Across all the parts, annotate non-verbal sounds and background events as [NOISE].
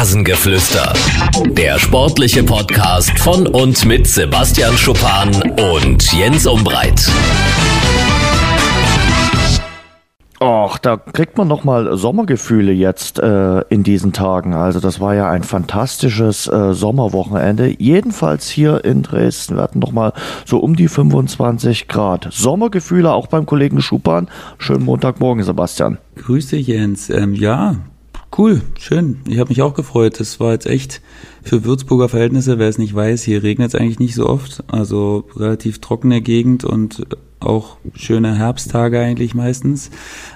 Rasengeflüster. Der sportliche Podcast von und mit Sebastian Schuppan und Jens Umbreit. Och, da kriegt man noch mal Sommergefühle jetzt äh, in diesen Tagen. Also das war ja ein fantastisches äh, Sommerwochenende. Jedenfalls hier in Dresden. Wir hatten noch mal so um die 25 Grad. Sommergefühle auch beim Kollegen Schupan. Schönen Montagmorgen, Sebastian. Grüße Jens. Ähm, ja, cool, schön. Ich habe mich auch gefreut. Das war jetzt echt für Würzburger Verhältnisse, wer es nicht weiß, hier regnet es eigentlich nicht so oft. Also relativ trockene Gegend und auch schöne Herbsttage eigentlich meistens.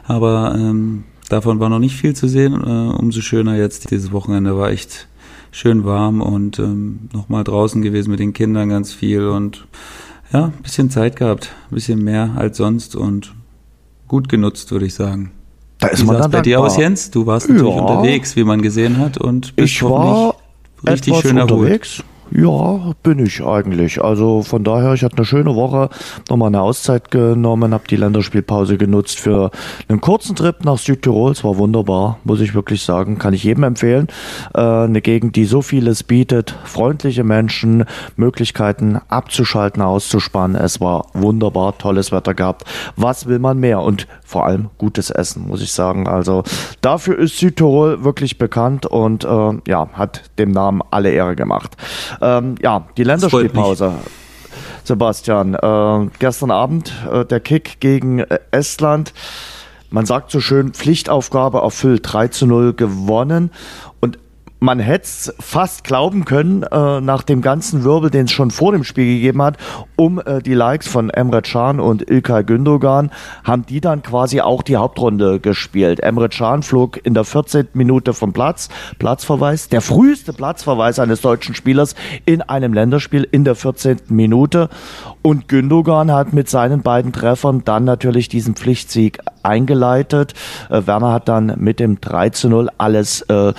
Aber ähm, davon war noch nicht viel zu sehen. Äh, umso schöner jetzt dieses Wochenende war echt schön warm und ähm, nochmal draußen gewesen mit den Kindern ganz viel und ja, bisschen Zeit gehabt, bisschen mehr als sonst und gut genutzt, würde ich sagen. Da ist wie man dann bei dir aus, Jens? Du warst natürlich ja. unterwegs, wie man gesehen hat und bist ich war richtig schön unterwegs. Erholt. Ja, bin ich eigentlich. Also von daher, ich hatte eine schöne Woche, nochmal eine Auszeit genommen, habe die Länderspielpause genutzt für einen kurzen Trip nach Südtirol. Es war wunderbar, muss ich wirklich sagen. Kann ich jedem empfehlen. Äh, eine Gegend, die so vieles bietet. Freundliche Menschen, Möglichkeiten abzuschalten, auszuspannen. Es war wunderbar, tolles Wetter gehabt. Was will man mehr? Und vor allem gutes Essen, muss ich sagen. Also dafür ist Südtirol wirklich bekannt und äh, ja, hat dem Namen alle Ehre gemacht. Ähm, ja, die Länderspielpause. Sebastian, äh, gestern Abend äh, der Kick gegen äh, Estland. Man sagt so schön, Pflichtaufgabe erfüllt, 3 zu 0 gewonnen man hätte es fast glauben können, äh, nach dem ganzen Wirbel, den es schon vor dem Spiel gegeben hat, um äh, die Likes von Emre Can und Ilkay Gündogan, haben die dann quasi auch die Hauptrunde gespielt. Emre Can flog in der 14. Minute vom Platz, Platzverweis, der früheste Platzverweis eines deutschen Spielers in einem Länderspiel in der 14. Minute. Und Gündogan hat mit seinen beiden Treffern dann natürlich diesen Pflichtsieg eingeleitet. Äh, Werner hat dann mit dem 3 zu 0 alles äh,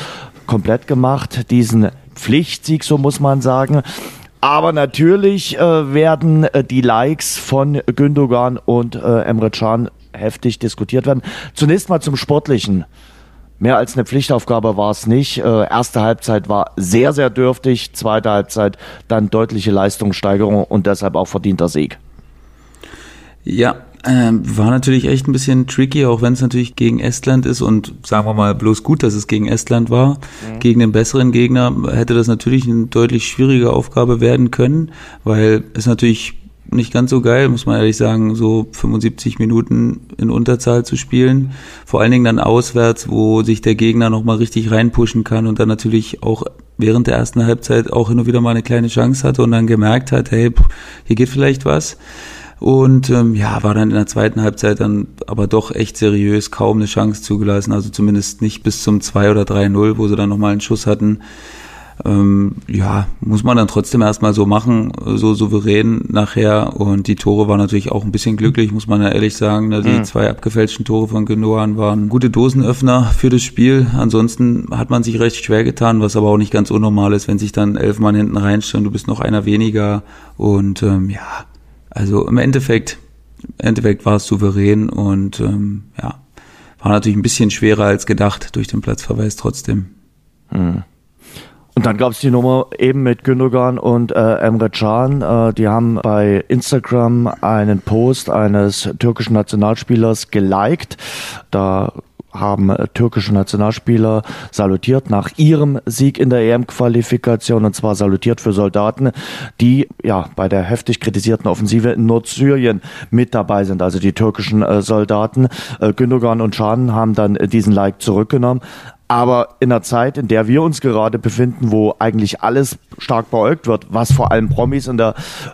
komplett gemacht, diesen Pflichtsieg, so muss man sagen. Aber natürlich äh, werden äh, die Likes von Gündogan und äh, Emre Can heftig diskutiert werden. Zunächst mal zum Sportlichen. Mehr als eine Pflichtaufgabe war es nicht. Äh, erste Halbzeit war sehr, sehr dürftig. Zweite Halbzeit dann deutliche Leistungssteigerung und deshalb auch verdienter Sieg. Ja, ähm, war natürlich echt ein bisschen tricky, auch wenn es natürlich gegen Estland ist und sagen wir mal bloß gut, dass es gegen Estland war. Mhm. Gegen den besseren Gegner hätte das natürlich eine deutlich schwierige Aufgabe werden können, weil es natürlich nicht ganz so geil, muss man ehrlich sagen, so 75 Minuten in Unterzahl zu spielen. Vor allen Dingen dann auswärts, wo sich der Gegner nochmal richtig reinpushen kann und dann natürlich auch während der ersten Halbzeit auch hin und wieder mal eine kleine Chance hatte und dann gemerkt hat, hey, hier geht vielleicht was. Und ähm, ja, war dann in der zweiten Halbzeit dann aber doch echt seriös, kaum eine Chance zugelassen, also zumindest nicht bis zum 2 oder 3-0, wo sie dann nochmal einen Schuss hatten. Ähm, ja, muss man dann trotzdem erstmal so machen, so souverän nachher. Und die Tore waren natürlich auch ein bisschen glücklich, muss man ja ehrlich sagen. Ne? Die mhm. zwei abgefälschten Tore von Genoan waren gute Dosenöffner für das Spiel. Ansonsten hat man sich recht schwer getan, was aber auch nicht ganz unnormal ist, wenn sich dann elf Mann hinten reinstellen, du bist noch einer weniger. Und ähm, ja, also im Endeffekt, im Endeffekt war es souverän und ähm, ja, war natürlich ein bisschen schwerer als gedacht durch den Platzverweis trotzdem. Hm. Und dann gab es die Nummer eben mit Gündogan und äh, Emre Can. Äh, die haben bei Instagram einen Post eines türkischen Nationalspielers geliked. Da haben äh, türkische Nationalspieler salutiert nach ihrem Sieg in der EM-Qualifikation und zwar salutiert für Soldaten, die ja bei der heftig kritisierten Offensive in Nordsyrien mit dabei sind, also die türkischen äh, Soldaten. Äh, Gündogan und Can haben dann äh, diesen Like zurückgenommen. Aber in einer Zeit, in der wir uns gerade befinden, wo eigentlich alles stark beäugt wird, was vor allem Promis in der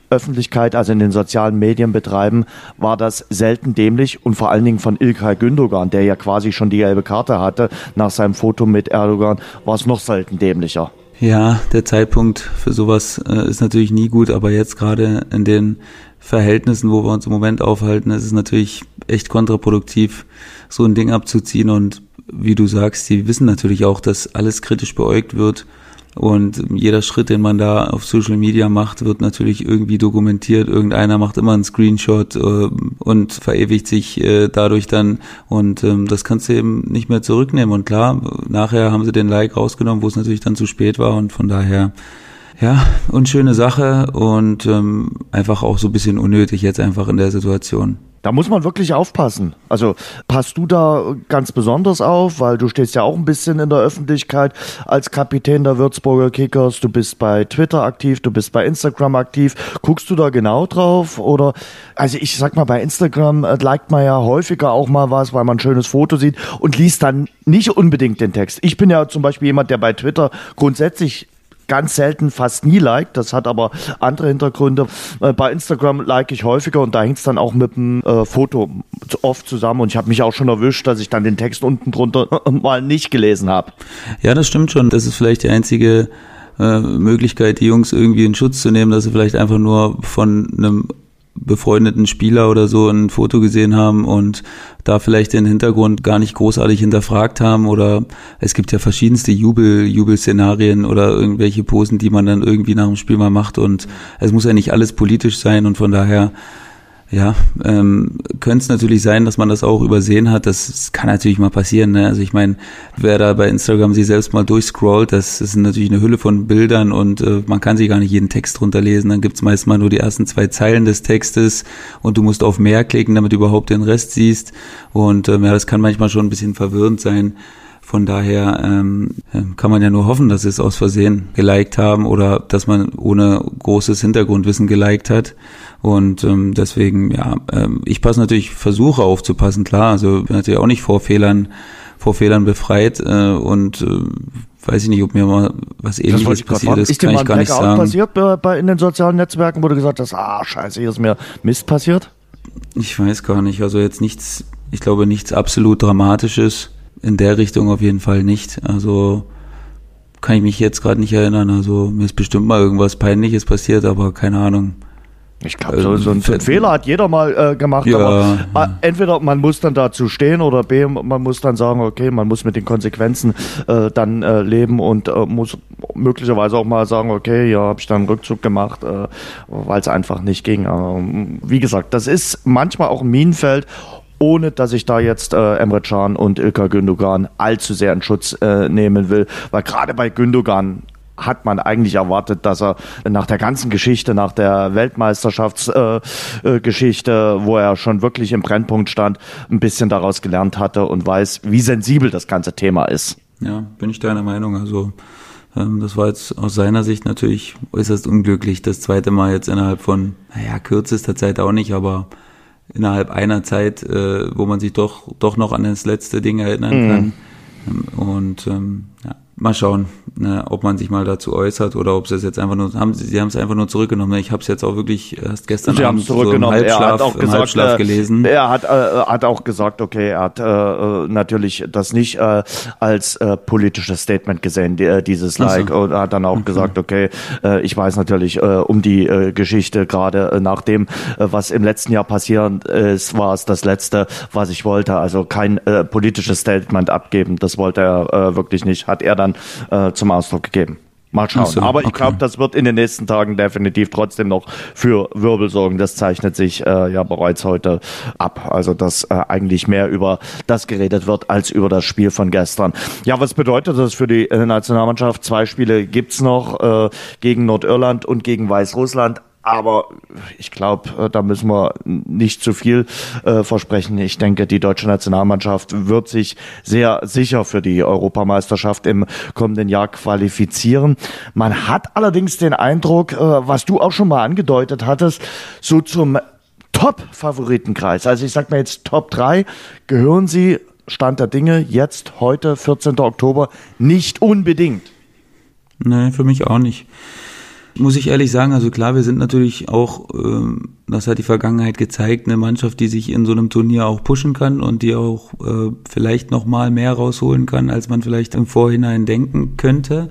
Öffentlichkeit, also in den sozialen Medien betreiben, war das selten dämlich und vor allen Dingen von Ilkay Gündogan, der ja quasi schon die gelbe Karte hatte nach seinem Foto mit Erdogan, war es noch selten dämlicher. Ja, der Zeitpunkt für sowas äh, ist natürlich nie gut, aber jetzt gerade in den Verhältnissen, wo wir uns im Moment aufhalten, ist es natürlich echt kontraproduktiv, so ein Ding abzuziehen und wie du sagst, die wissen natürlich auch, dass alles kritisch beäugt wird. Und jeder Schritt, den man da auf Social Media macht, wird natürlich irgendwie dokumentiert. Irgendeiner macht immer einen Screenshot äh, und verewigt sich äh, dadurch dann. Und ähm, das kannst du eben nicht mehr zurücknehmen. Und klar, nachher haben sie den Like rausgenommen, wo es natürlich dann zu spät war. Und von daher, ja, unschöne Sache und ähm, einfach auch so ein bisschen unnötig jetzt einfach in der Situation. Da muss man wirklich aufpassen. Also passt du da ganz besonders auf, weil du stehst ja auch ein bisschen in der Öffentlichkeit als Kapitän der Würzburger Kickers. Du bist bei Twitter aktiv, du bist bei Instagram aktiv. Guckst du da genau drauf? Oder, also ich sag mal, bei Instagram äh, liked man ja häufiger auch mal was, weil man ein schönes Foto sieht und liest dann nicht unbedingt den Text. Ich bin ja zum Beispiel jemand, der bei Twitter grundsätzlich ganz selten, fast nie liked. Das hat aber andere Hintergründe. Äh, bei Instagram like ich häufiger und da hängt es dann auch mit dem äh, Foto oft zusammen. Und ich habe mich auch schon erwischt, dass ich dann den Text unten drunter [LAUGHS] mal nicht gelesen habe. Ja, das stimmt schon. Das ist vielleicht die einzige äh, Möglichkeit, die Jungs irgendwie in Schutz zu nehmen, dass sie vielleicht einfach nur von einem befreundeten Spieler oder so ein Foto gesehen haben und da vielleicht den Hintergrund gar nicht großartig hinterfragt haben oder es gibt ja verschiedenste Jubel, Jubelszenarien oder irgendwelche Posen, die man dann irgendwie nach dem Spiel mal macht und es muss ja nicht alles politisch sein und von daher ja, ähm, könnte es natürlich sein, dass man das auch übersehen hat. Das, das kann natürlich mal passieren. Ne? Also ich meine, wer da bei Instagram sich selbst mal durchscrollt, das ist natürlich eine Hülle von Bildern und äh, man kann sich gar nicht jeden Text runterlesen. Dann gibt's meist mal nur die ersten zwei Zeilen des Textes und du musst auf mehr klicken, damit du überhaupt den Rest siehst. Und ähm, ja, das kann manchmal schon ein bisschen verwirrend sein. Von daher ähm, ähm, kann man ja nur hoffen, dass sie es aus Versehen geliked haben oder dass man ohne großes Hintergrundwissen geliked hat. Und ähm, deswegen, ja, ähm, ich passe natürlich, versuche aufzupassen, klar. Also bin natürlich auch nicht vor Fehlern, vor Fehlern befreit äh, und äh, weiß ich nicht, ob mir mal was ähnliches passiert ist, ist kann ich gar nicht sagen. passiert bei, bei, in den sozialen Netzwerken, wo du gesagt hast, ah, scheiße, hier ist mir Mist passiert? Ich weiß gar nicht, also jetzt nichts, ich glaube nichts absolut Dramatisches in der Richtung auf jeden Fall nicht. Also kann ich mich jetzt gerade nicht erinnern. Also mir ist bestimmt mal irgendwas Peinliches passiert, aber keine Ahnung. Ich glaube, so, so, ein, so ein Fehler hat jeder mal äh, gemacht. Ja, aber äh, entweder man muss dann dazu stehen oder B, man muss dann sagen, okay, man muss mit den Konsequenzen äh, dann äh, leben und äh, muss möglicherweise auch mal sagen, okay, ja, habe ich dann einen Rückzug gemacht, äh, weil es einfach nicht ging. Ähm, wie gesagt, das ist manchmal auch ein Minenfeld ohne dass ich da jetzt äh, Emre Can und Ilka Gündogan allzu sehr in Schutz äh, nehmen will, weil gerade bei Gündogan hat man eigentlich erwartet, dass er nach der ganzen Geschichte, nach der Weltmeisterschaftsgeschichte, äh, äh, wo er schon wirklich im Brennpunkt stand, ein bisschen daraus gelernt hatte und weiß, wie sensibel das ganze Thema ist. Ja, bin ich deiner Meinung. Also ähm, das war jetzt aus seiner Sicht natürlich äußerst unglücklich. Das zweite Mal jetzt innerhalb von, naja, kürzester Zeit auch nicht, aber innerhalb einer Zeit, äh, wo man sich doch, doch noch an das letzte Ding erinnern mhm. kann. Ähm, und ähm, ja, mal schauen, ne, ob man sich mal dazu äußert oder ob sie es jetzt einfach nur haben. Sie, sie haben es einfach nur zurückgenommen. Ich habe es jetzt auch wirklich erst gestern sie Abend so im Halbschlaf, er hat auch gesagt, Halbschlaf äh, gelesen. Er hat, äh, hat auch gesagt, okay, er hat äh, äh natürlich das nicht äh, als äh, politisches Statement gesehen, die, äh, dieses Like, so. und hat dann auch okay. gesagt, okay, äh, ich weiß natürlich äh, um die äh, Geschichte gerade äh, nach dem, äh, was im letzten Jahr passiert ist, war es das letzte, was ich wollte. Also kein äh, politisches Statement abgeben, das wollte er äh, wirklich nicht. Hat er dann dann äh, zum Ausdruck gegeben. Mal schauen. So, Aber ich okay. glaube, das wird in den nächsten Tagen definitiv trotzdem noch für Wirbel sorgen. Das zeichnet sich äh, ja bereits heute ab. Also, dass äh, eigentlich mehr über das geredet wird als über das Spiel von gestern. Ja, was bedeutet das für die äh, Nationalmannschaft? Zwei Spiele gibt's noch äh, gegen Nordirland und gegen Weißrussland. Aber ich glaube, äh, da müssen wir nicht zu viel äh, versprechen. Ich denke, die deutsche Nationalmannschaft wird sich sehr sicher für die Europameisterschaft im kommenden Jahr qualifizieren. Man hat allerdings den Eindruck, äh, was du auch schon mal angedeutet hattest, so zum Top-Favoritenkreis. Also ich sag mal jetzt Top 3 gehören sie, Stand der Dinge, jetzt, heute, 14. Oktober, nicht unbedingt. Nein, für mich auch nicht muss ich ehrlich sagen, also klar, wir sind natürlich auch, äh, das hat die Vergangenheit gezeigt, eine Mannschaft, die sich in so einem Turnier auch pushen kann und die auch äh, vielleicht noch mal mehr rausholen kann, als man vielleicht im Vorhinein denken könnte.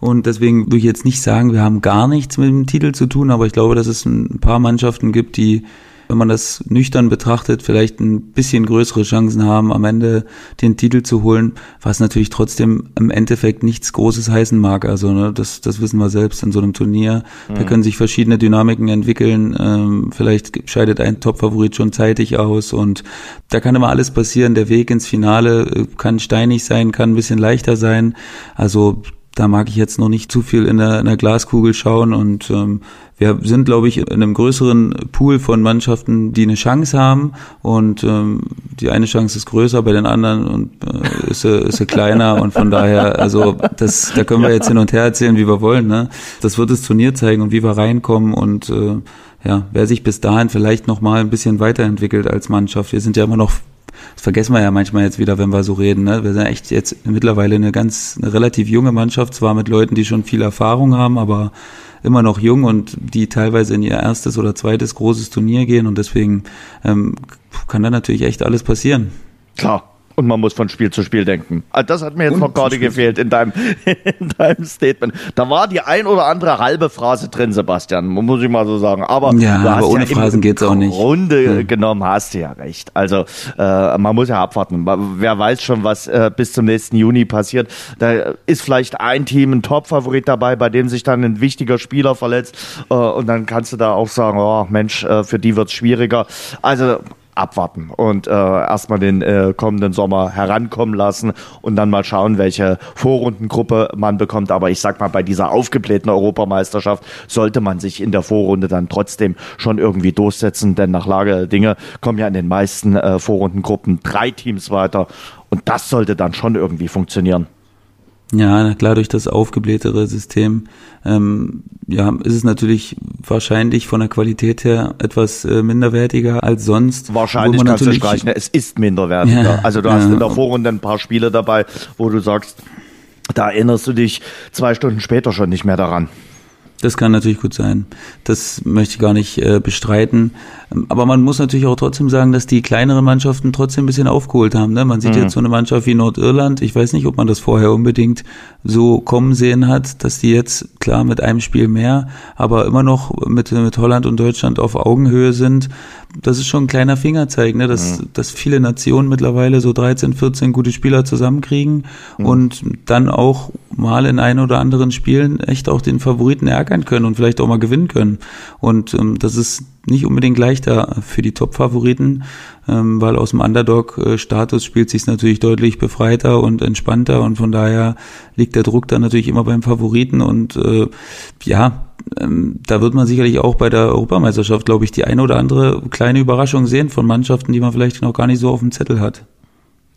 Und deswegen würde ich jetzt nicht sagen, wir haben gar nichts mit dem Titel zu tun, aber ich glaube, dass es ein paar Mannschaften gibt, die wenn man das nüchtern betrachtet, vielleicht ein bisschen größere Chancen haben, am Ende den Titel zu holen, was natürlich trotzdem im Endeffekt nichts Großes heißen mag. Also ne, das, das wissen wir selbst in so einem Turnier. Mhm. Da können sich verschiedene Dynamiken entwickeln. Ähm, vielleicht scheidet ein Top-Favorit schon zeitig aus und da kann immer alles passieren. Der Weg ins Finale äh, kann steinig sein, kann ein bisschen leichter sein. Also da mag ich jetzt noch nicht zu viel in der, in der Glaskugel schauen und ähm, wir sind, glaube ich, in einem größeren Pool von Mannschaften, die eine Chance haben und ähm, die eine Chance ist größer bei den anderen und äh, ist, sie, ist sie kleiner und von daher, also das, da können wir jetzt hin und her erzählen, wie wir wollen. Ne? Das wird das Turnier zeigen und wie wir reinkommen und äh, ja, wer sich bis dahin vielleicht noch mal ein bisschen weiterentwickelt als Mannschaft. Wir sind ja immer noch das vergessen wir ja manchmal jetzt wieder, wenn wir so reden. Ne? Wir sind echt jetzt mittlerweile eine ganz, eine relativ junge Mannschaft, zwar mit Leuten, die schon viel Erfahrung haben, aber immer noch jung und die teilweise in ihr erstes oder zweites großes Turnier gehen und deswegen ähm, kann da natürlich echt alles passieren. Klar. Und man muss von Spiel zu Spiel denken. Ah, das hat mir jetzt und noch gerade gefehlt in deinem, [LAUGHS] in deinem Statement. Da war die ein oder andere halbe Phrase drin, Sebastian, muss ich mal so sagen. Aber, ja, aber ohne ja Phrasen geht's auch nicht. Runde hm. genommen hast du ja recht. Also äh, man muss ja abwarten. Wer weiß schon, was äh, bis zum nächsten Juni passiert. Da ist vielleicht ein Team ein Top-Favorit dabei, bei dem sich dann ein wichtiger Spieler verletzt. Äh, und dann kannst du da auch sagen, oh Mensch, äh, für die wird's schwieriger. Also abwarten und äh, erstmal den äh, kommenden Sommer herankommen lassen und dann mal schauen, welche Vorrundengruppe man bekommt. Aber ich sag mal, bei dieser aufgeblähten Europameisterschaft sollte man sich in der Vorrunde dann trotzdem schon irgendwie durchsetzen, denn nach Lage der Dinge kommen ja in den meisten äh, Vorrundengruppen drei Teams weiter und das sollte dann schon irgendwie funktionieren. Ja, klar, durch das aufgeblähtere System ähm, ja, ist es natürlich wahrscheinlich von der Qualität her etwas äh, minderwertiger als sonst. Wahrscheinlich kannst du streichen, es ist minderwertiger. Ja, also du hast in der Vorrunde ein paar Spiele dabei, wo du sagst, da erinnerst du dich zwei Stunden später schon nicht mehr daran. Das kann natürlich gut sein. Das möchte ich gar nicht äh, bestreiten. Aber man muss natürlich auch trotzdem sagen, dass die kleineren Mannschaften trotzdem ein bisschen aufgeholt haben. Ne? Man sieht mhm. jetzt so eine Mannschaft wie Nordirland. Ich weiß nicht, ob man das vorher unbedingt so kommen sehen hat, dass die jetzt klar mit einem Spiel mehr, aber immer noch mit, mit Holland und Deutschland auf Augenhöhe sind. Das ist schon ein kleiner Fingerzeig, ne? dass, mhm. dass viele Nationen mittlerweile so 13, 14 gute Spieler zusammenkriegen mhm. und dann auch mal in ein oder anderen Spielen echt auch den Favoriten ärgern können und vielleicht auch mal gewinnen können. Und ähm, das ist nicht unbedingt leichter für die Top-Favoriten, ähm, weil aus dem Underdog-Status spielt sich natürlich deutlich befreiter und entspannter und von daher liegt der Druck dann natürlich immer beim Favoriten und äh, ja, ähm, da wird man sicherlich auch bei der Europameisterschaft, glaube ich, die eine oder andere kleine Überraschung sehen von Mannschaften, die man vielleicht noch gar nicht so auf dem Zettel hat.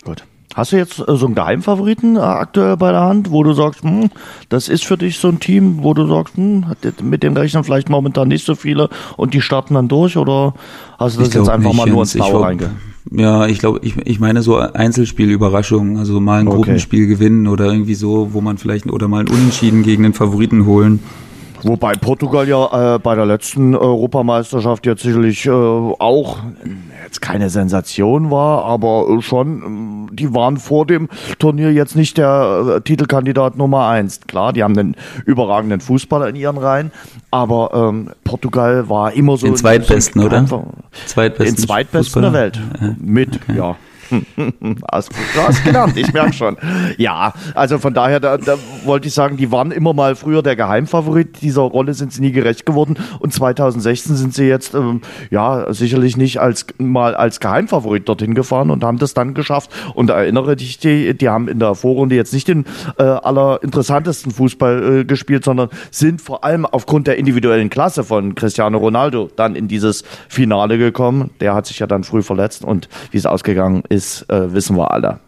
Gut. Hast du jetzt äh, so einen Geheimfavoriten äh, aktuell bei der Hand, wo du sagst, hm, das ist für dich so ein Team, wo du sagst, hm, mit dem rechnen vielleicht momentan nicht so viele und die starten dann durch oder hast du das jetzt einfach nicht, mal nur ins Blaue reinge? Ja, ich glaube, ich, ich meine so Einzelspielüberraschungen, also mal ein okay. Gruppenspiel gewinnen oder irgendwie so, wo man vielleicht oder mal ein Unentschieden gegen den Favoriten holen. Wobei Portugal ja äh, bei der letzten Europameisterschaft jetzt sicherlich äh, auch jetzt keine Sensation war, aber schon, die waren vor dem Turnier jetzt nicht der äh, Titelkandidat Nummer eins. Klar, die haben einen überragenden Fußballer in ihren Reihen, aber ähm, Portugal war immer so. Den zweitbesten, oder? Zweitbesten den zweitbesten Fußballer? der Welt. Mit, okay. ja. [LAUGHS] hast, du hast gelernt, ich merke schon. Ja, also von daher, da, da wollte ich sagen, die waren immer mal früher der Geheimfavorit. Dieser Rolle sind sie nie gerecht geworden. Und 2016 sind sie jetzt, ähm, ja, sicherlich nicht als mal als Geheimfavorit dorthin gefahren und haben das dann geschafft. Und erinnere dich, die, die haben in der Vorrunde jetzt nicht den äh, allerinteressantesten Fußball äh, gespielt, sondern sind vor allem aufgrund der individuellen Klasse von Cristiano Ronaldo dann in dieses Finale gekommen. Der hat sich ja dann früh verletzt und wie es ausgegangen ist, ist, äh, wissen wir alle.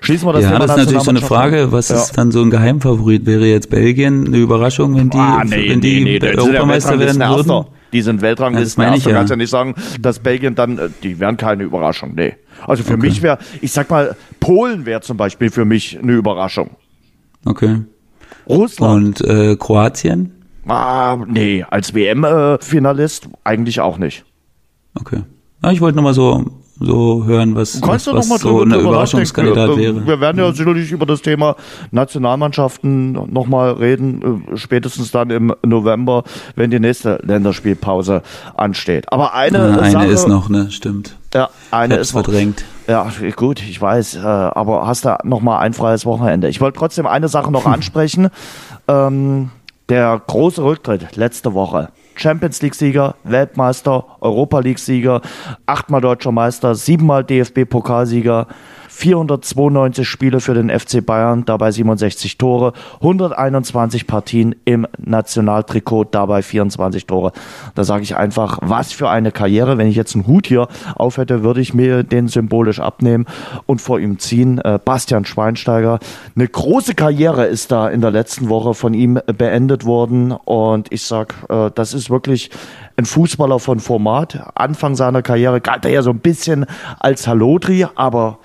Schließen wir das ja, Thema das ist natürlich so eine Frage, was ja. ist dann so ein Geheimfavorit? Wäre jetzt Belgien eine Überraschung, wenn die, ah, nee, wenn die nee, nee, Europameister werden würden? Die sind Weltranglisten ja, Du kannst ja nicht sagen, dass Belgien dann, äh, die wären keine Überraschung. Nee. Also für okay. mich wäre, ich sag mal, Polen wäre zum Beispiel für mich eine Überraschung. Okay. Russland. Und äh, Kroatien? Ah, nee, als WM-Finalist eigentlich auch nicht. Okay. Ja, ich wollte nochmal so so hören, was, was, was so eine Überraschungskandidat wäre. Wir werden ja sicherlich über das Thema Nationalmannschaften nochmal reden, äh, spätestens dann im November, wenn die nächste Länderspielpause ansteht. Aber eine, ja, eine Sache, ist noch, ne, stimmt. Ja, eine ist verdrängt. Ja, gut, ich weiß, äh, aber hast da nochmal ein freies Wochenende. Ich wollte trotzdem eine Sache noch [LAUGHS] ansprechen. Ähm, der große Rücktritt letzte Woche. Champions League-Sieger, Weltmeister, Europa League-Sieger, achtmal deutscher Meister, siebenmal DFB-Pokalsieger, 492 Spiele für den FC Bayern, dabei 67 Tore, 121 Partien im Nationaltrikot, dabei 24 Tore. Da sage ich einfach, was für eine Karriere. Wenn ich jetzt einen Hut hier auf hätte, würde ich mir den symbolisch abnehmen und vor ihm ziehen. Äh, Bastian Schweinsteiger, eine große Karriere ist da in der letzten Woche von ihm beendet worden und ich sage, äh, das ist wirklich ein Fußballer von Format. Anfang seiner Karriere galt er ja so ein bisschen als Halotri, aber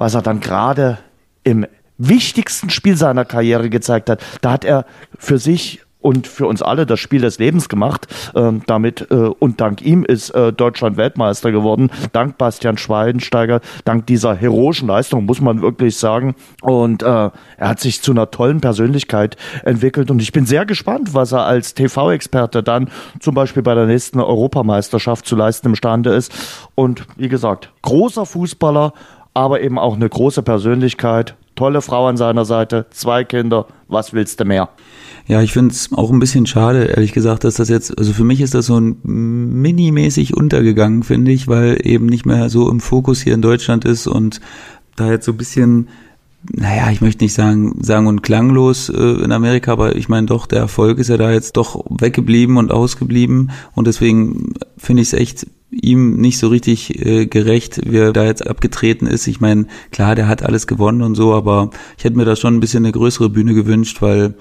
was er dann gerade im wichtigsten Spiel seiner Karriere gezeigt hat. Da hat er für sich und für uns alle das Spiel des Lebens gemacht. Ähm, damit äh, und dank ihm ist äh, Deutschland Weltmeister geworden. Dank Bastian Schweinsteiger, dank dieser heroischen Leistung, muss man wirklich sagen. Und äh, er hat sich zu einer tollen Persönlichkeit entwickelt. Und ich bin sehr gespannt, was er als TV-Experte dann zum Beispiel bei der nächsten Europameisterschaft zu leisten imstande ist. Und wie gesagt, großer Fußballer aber eben auch eine große Persönlichkeit, tolle Frau an seiner Seite, zwei Kinder, was willst du mehr? Ja, ich finde es auch ein bisschen schade, ehrlich gesagt, dass das jetzt, also für mich ist das so ein minimäßig untergegangen, finde ich, weil eben nicht mehr so im Fokus hier in Deutschland ist und da jetzt so ein bisschen naja, ich möchte nicht sagen, sagen und klanglos äh, in Amerika, aber ich meine doch, der Erfolg ist ja da jetzt doch weggeblieben und ausgeblieben und deswegen finde ich es echt ihm nicht so richtig äh, gerecht, wie er da jetzt abgetreten ist. Ich meine, klar, der hat alles gewonnen und so, aber ich hätte mir da schon ein bisschen eine größere Bühne gewünscht, weil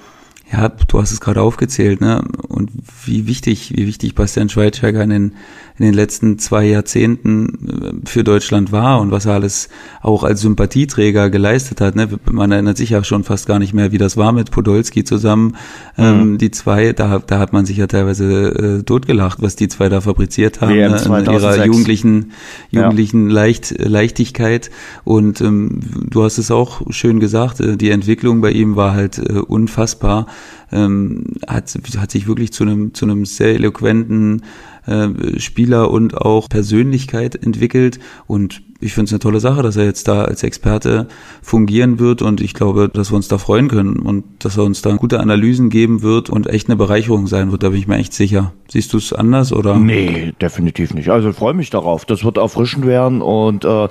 ja, du hast es gerade aufgezählt, ne? Und wie wichtig, wie wichtig Bastian Schweinsteiger in den in den letzten zwei Jahrzehnten äh, für Deutschland war und was er alles auch als Sympathieträger geleistet hat. Ne? Man erinnert sich ja schon fast gar nicht mehr, wie das war mit Podolski zusammen. Ähm, mhm. die zwei, da, da hat man sich ja teilweise äh, totgelacht, was die zwei da fabriziert haben ne? in ihrer jugendlichen, jugendlichen ja. Leicht, Leichtigkeit. Und ähm, du hast es auch schön gesagt, äh, die Entwicklung bei ihm war halt äh, unfassbar. Ähm, hat, hat sich wirklich zu einem, zu einem sehr eloquenten äh, Spieler und auch Persönlichkeit entwickelt und ich finde es eine tolle Sache, dass er jetzt da als Experte fungieren wird und ich glaube, dass wir uns da freuen können und dass er uns da gute Analysen geben wird und echt eine Bereicherung sein wird, da bin ich mir echt sicher. Siehst du es anders oder? Nee, definitiv nicht. Also freue mich darauf. Das wird erfrischend werden und äh,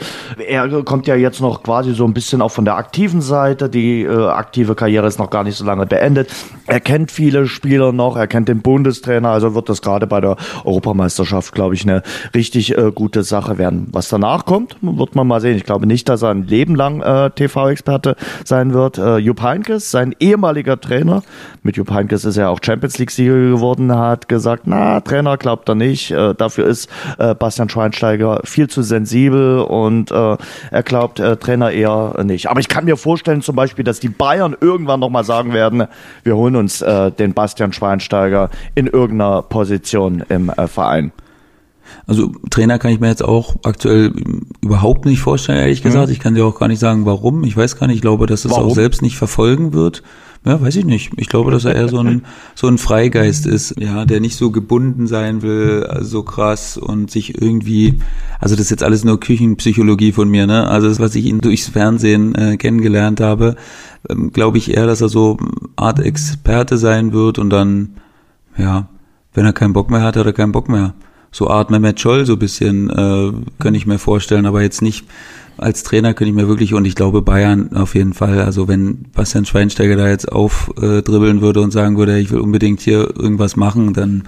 er kommt ja jetzt noch quasi so ein bisschen auch von der aktiven Seite. Die äh, aktive Karriere ist noch gar nicht so lange beendet. Er kennt viele Spieler noch, er kennt den Bundestrainer, also wird das gerade bei der Europameisterschaft, glaube ich, eine richtig äh, gute Sache werden. Was danach kommt, wird man mal sehen. Ich glaube nicht, dass er ein Leben lang äh, TV-Experte sein wird. Äh, Jupp Heynckes, sein ehemaliger Trainer, mit Jupp Heynckes ist er auch Champions League-Sieger geworden, hat gesagt, na, Trainer glaubt er nicht. Äh, dafür ist äh, Bastian Schweinsteiger viel zu sensibel und äh, er glaubt äh, Trainer eher nicht. Aber ich kann mir vorstellen zum Beispiel, dass die Bayern irgendwann nochmal sagen werden, wir holen uns äh, den Bastian Schweinsteiger in irgendeiner Position im äh, Verein. Also Trainer kann ich mir jetzt auch aktuell überhaupt nicht vorstellen, ehrlich gesagt. Mhm. Ich kann dir auch gar nicht sagen, warum. Ich weiß gar nicht. Ich glaube, dass es warum? auch selbst nicht verfolgen wird. Ja, weiß ich nicht. Ich glaube, dass er eher so ein, so ein Freigeist ist, ja, der nicht so gebunden sein will, so krass und sich irgendwie, also das ist jetzt alles nur Küchenpsychologie von mir, ne? Also das, was ich ihn durchs Fernsehen äh, kennengelernt habe, ähm, glaube ich eher, dass er so Art Experte sein wird und dann, ja, wenn er keinen Bock mehr hat, hat er keinen Bock mehr so Art Mehmet Scholl so ein bisschen, äh, kann ich mir vorstellen, aber jetzt nicht als Trainer könnte ich mir wirklich, und ich glaube Bayern auf jeden Fall, also wenn Bastian Schweinsteiger da jetzt aufdribbeln würde und sagen würde, ich will unbedingt hier irgendwas machen, dann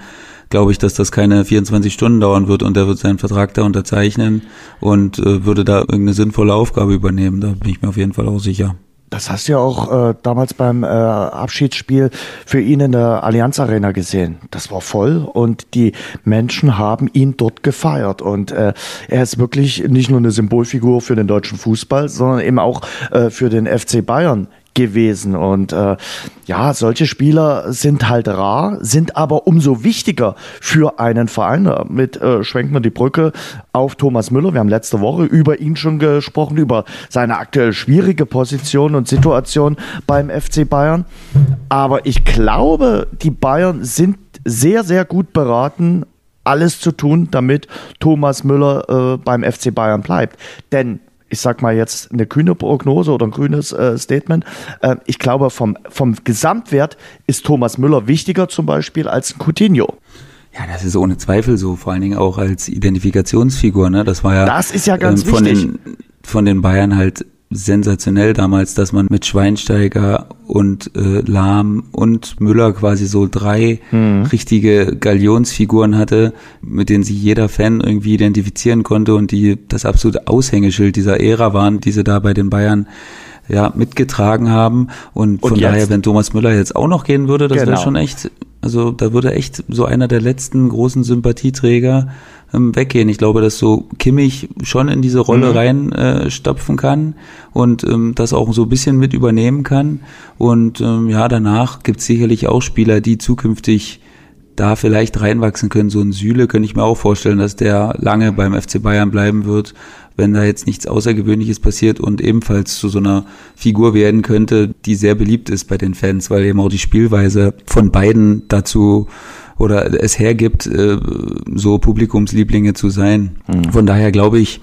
glaube ich, dass das keine 24 Stunden dauern wird und er wird seinen Vertrag da unterzeichnen und äh, würde da irgendeine sinnvolle Aufgabe übernehmen. Da bin ich mir auf jeden Fall auch sicher. Das hast du ja auch äh, damals beim äh, Abschiedsspiel für ihn in der Allianz Arena gesehen. Das war voll und die Menschen haben ihn dort gefeiert. Und äh, er ist wirklich nicht nur eine Symbolfigur für den deutschen Fußball, sondern eben auch äh, für den FC Bayern gewesen. Und äh, ja, solche Spieler sind halt rar, sind aber umso wichtiger für einen Verein. Mit äh, schwenken wir die Brücke auf Thomas Müller. Wir haben letzte Woche über ihn schon gesprochen, über seine aktuell schwierige Position und Situation beim FC Bayern. Aber ich glaube, die Bayern sind sehr, sehr gut beraten, alles zu tun, damit Thomas Müller äh, beim FC Bayern bleibt. Denn ich sag mal jetzt eine kühne Prognose oder ein grünes äh, Statement. Äh, ich glaube, vom, vom Gesamtwert ist Thomas Müller wichtiger zum Beispiel als ein Coutinho. Ja, das ist ohne Zweifel so, vor allen Dingen auch als Identifikationsfigur. Ne? Das war ja, das ist ja ganz ähm, von wichtig. Den, von den Bayern halt sensationell damals, dass man mit Schweinsteiger und äh, Lahm und Müller quasi so drei mhm. richtige Galionsfiguren hatte, mit denen sich jeder Fan irgendwie identifizieren konnte und die das absolute Aushängeschild dieser Ära waren, die sie da bei den Bayern ja mitgetragen haben und, und von jetzt? daher, wenn Thomas Müller jetzt auch noch gehen würde, das genau. wäre schon echt, also da würde echt so einer der letzten großen Sympathieträger ähm, weggehen. Ich glaube, dass so Kimmich schon in diese Rolle mhm. rein äh, stopfen kann und ähm, das auch so ein bisschen mit übernehmen kann. Und ähm, ja, danach gibt es sicherlich auch Spieler, die zukünftig da vielleicht reinwachsen können. So ein Süle könnte ich mir auch vorstellen, dass der lange beim FC Bayern bleiben wird, wenn da jetzt nichts Außergewöhnliches passiert und ebenfalls zu so einer Figur werden könnte, die sehr beliebt ist bei den Fans, weil eben auch die Spielweise von beiden dazu oder es hergibt, äh, so Publikumslieblinge zu sein. Mhm. Von daher glaube ich,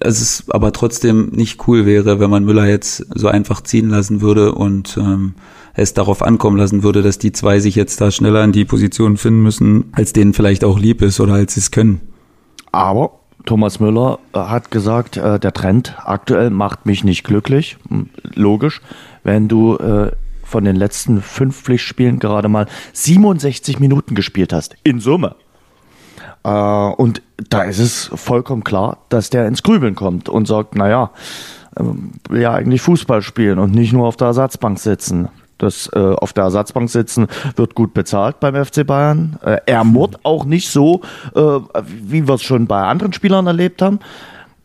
dass es aber trotzdem nicht cool wäre, wenn man Müller jetzt so einfach ziehen lassen würde und ähm, es darauf ankommen lassen würde, dass die zwei sich jetzt da schneller in die Position finden müssen, als denen vielleicht auch lieb ist oder als sie es können. Aber Thomas Müller äh, hat gesagt, äh, der Trend aktuell macht mich nicht glücklich. Hm, logisch, wenn du äh, von den letzten fünf Pflichtspielen gerade mal 67 Minuten gespielt hast. In Summe. Äh, und da ist es vollkommen klar, dass der ins Grübeln kommt und sagt, naja, ähm, will ja eigentlich Fußball spielen und nicht nur auf der Ersatzbank sitzen. Das äh, auf der Ersatzbank sitzen wird gut bezahlt beim FC Bayern. Äh, er murrt auch nicht so, äh, wie wir es schon bei anderen Spielern erlebt haben.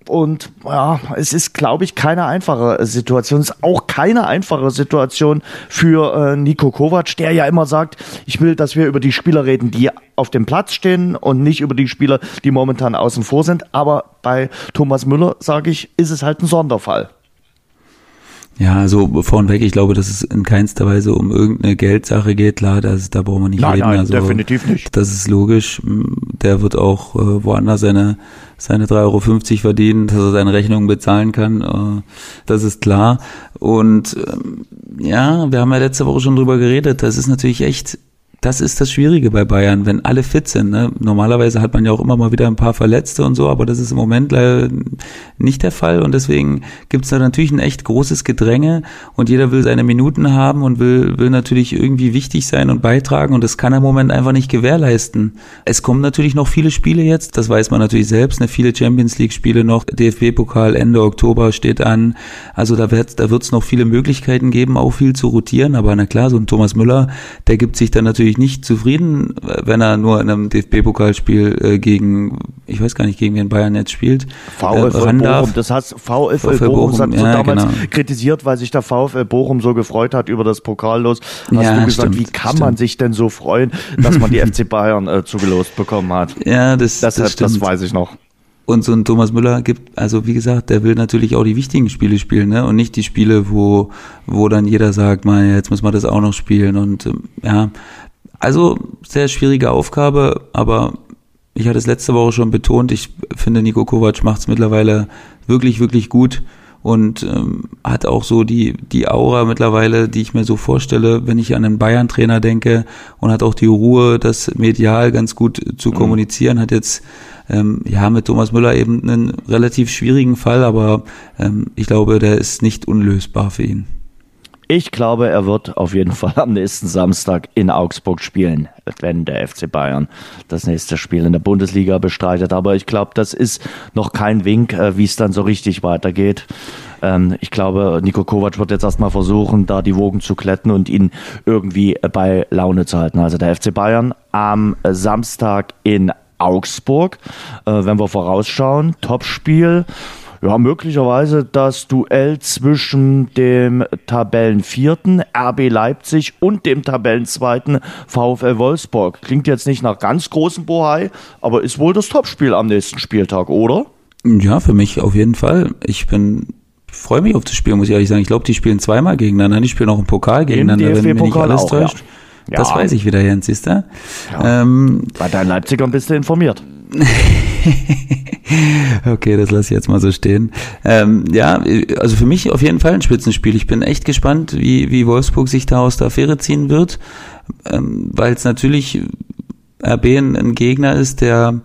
Und ja, es ist, glaube ich, keine einfache Situation. Es ist auch keine einfache Situation für äh, Nico Kovac, der ja immer sagt, ich will, dass wir über die Spieler reden, die auf dem Platz stehen und nicht über die Spieler, die momentan außen vor sind. Aber bei Thomas Müller, sage ich, ist es halt ein Sonderfall. Ja, also vornweg, ich glaube, dass es in keinster Weise um irgendeine Geldsache geht. Klar, das, da brauchen wir nicht nein, reden. Nein, also, definitiv nicht. Das ist logisch. Der wird auch äh, woanders seine, seine 3,50 Euro verdienen, dass er seine Rechnungen bezahlen kann. Äh, das ist klar. Und ähm, ja, wir haben ja letzte Woche schon drüber geredet. Das ist natürlich echt das ist das Schwierige bei Bayern, wenn alle fit sind. Ne? Normalerweise hat man ja auch immer mal wieder ein paar Verletzte und so, aber das ist im Moment leider nicht der Fall und deswegen gibt es da natürlich ein echt großes Gedränge und jeder will seine Minuten haben und will, will natürlich irgendwie wichtig sein und beitragen und das kann er im Moment einfach nicht gewährleisten. Es kommen natürlich noch viele Spiele jetzt, das weiß man natürlich selbst, ne? viele Champions League Spiele noch, DFB-Pokal Ende Oktober steht an, also da wird da wird's noch viele Möglichkeiten geben, auch viel zu rotieren, aber na klar, so ein Thomas Müller, der gibt sich dann natürlich natürlich nicht zufrieden, wenn er nur in einem DFB-Pokalspiel äh, gegen, ich weiß gar nicht, gegen wen Bayern jetzt spielt. VfL äh, Bochum, das heißt VfL, VfL Bochum, Bochum hat ja, damals genau. kritisiert, weil sich der VfL Bochum so gefreut hat über das Pokallos. Hast ja, du gesagt, stimmt, wie kann stimmt. man sich denn so freuen, dass man die [LAUGHS] FC Bayern äh, zugelost bekommen hat? Ja, das, das, das, das weiß ich noch. Und so ein Thomas Müller gibt, also wie gesagt, der will natürlich auch die wichtigen Spiele spielen, ne? Und nicht die Spiele, wo, wo dann jeder sagt, mal, jetzt muss man das auch noch spielen. Und ähm, ja, also sehr schwierige Aufgabe, aber ich hatte es letzte Woche schon betont, ich finde Nico Kovac macht es mittlerweile wirklich, wirklich gut und ähm, hat auch so die, die Aura mittlerweile, die ich mir so vorstelle, wenn ich an einen Bayern-Trainer denke und hat auch die Ruhe, das medial ganz gut zu mhm. kommunizieren, hat jetzt ähm, ja mit Thomas Müller eben einen relativ schwierigen Fall, aber ähm, ich glaube, der ist nicht unlösbar für ihn. Ich glaube, er wird auf jeden Fall am nächsten Samstag in Augsburg spielen, wenn der FC Bayern das nächste Spiel in der Bundesliga bestreitet. Aber ich glaube, das ist noch kein Wink, äh, wie es dann so richtig weitergeht. Ähm, ich glaube, Nico Kovac wird jetzt erstmal versuchen, da die Wogen zu kletten und ihn irgendwie bei Laune zu halten. Also der FC Bayern am Samstag in Augsburg. Äh, wenn wir vorausschauen, Topspiel Ja, möglicherweise das Duell zwischen dem Tabellenvierten RB Leipzig und dem Tabellenzweiten VfL Wolfsburg. Klingt jetzt nicht nach ganz großen Bohai, aber ist wohl das Topspiel am nächsten Spieltag, oder? Ja, für mich auf jeden Fall. Ich bin freue mich auf das Spiel, muss ich ehrlich sagen. Ich glaube, die spielen zweimal gegeneinander. Die spielen auch im Pokal gegeneinander, wenn mich nicht alles auch, täuscht. Ja. Das weiß ich wieder, Jens, siehst du? Ja. Ähm, Bei deinen Leipzigern bist du informiert. [LAUGHS] okay, das lasse ich jetzt mal so stehen. Ähm, ja, also für mich auf jeden Fall ein Spitzenspiel. Ich bin echt gespannt, wie, wie Wolfsburg sich da aus der Affäre ziehen wird, ähm, weil es natürlich RB ein, ein, Gegner ist, der,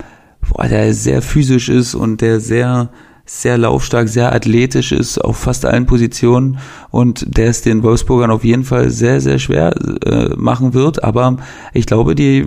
boah, der sehr physisch ist und der sehr sehr laufstark, sehr athletisch ist auf fast allen Positionen und der es den Wolfsburgern auf jeden Fall sehr, sehr schwer äh, machen wird. Aber ich glaube, die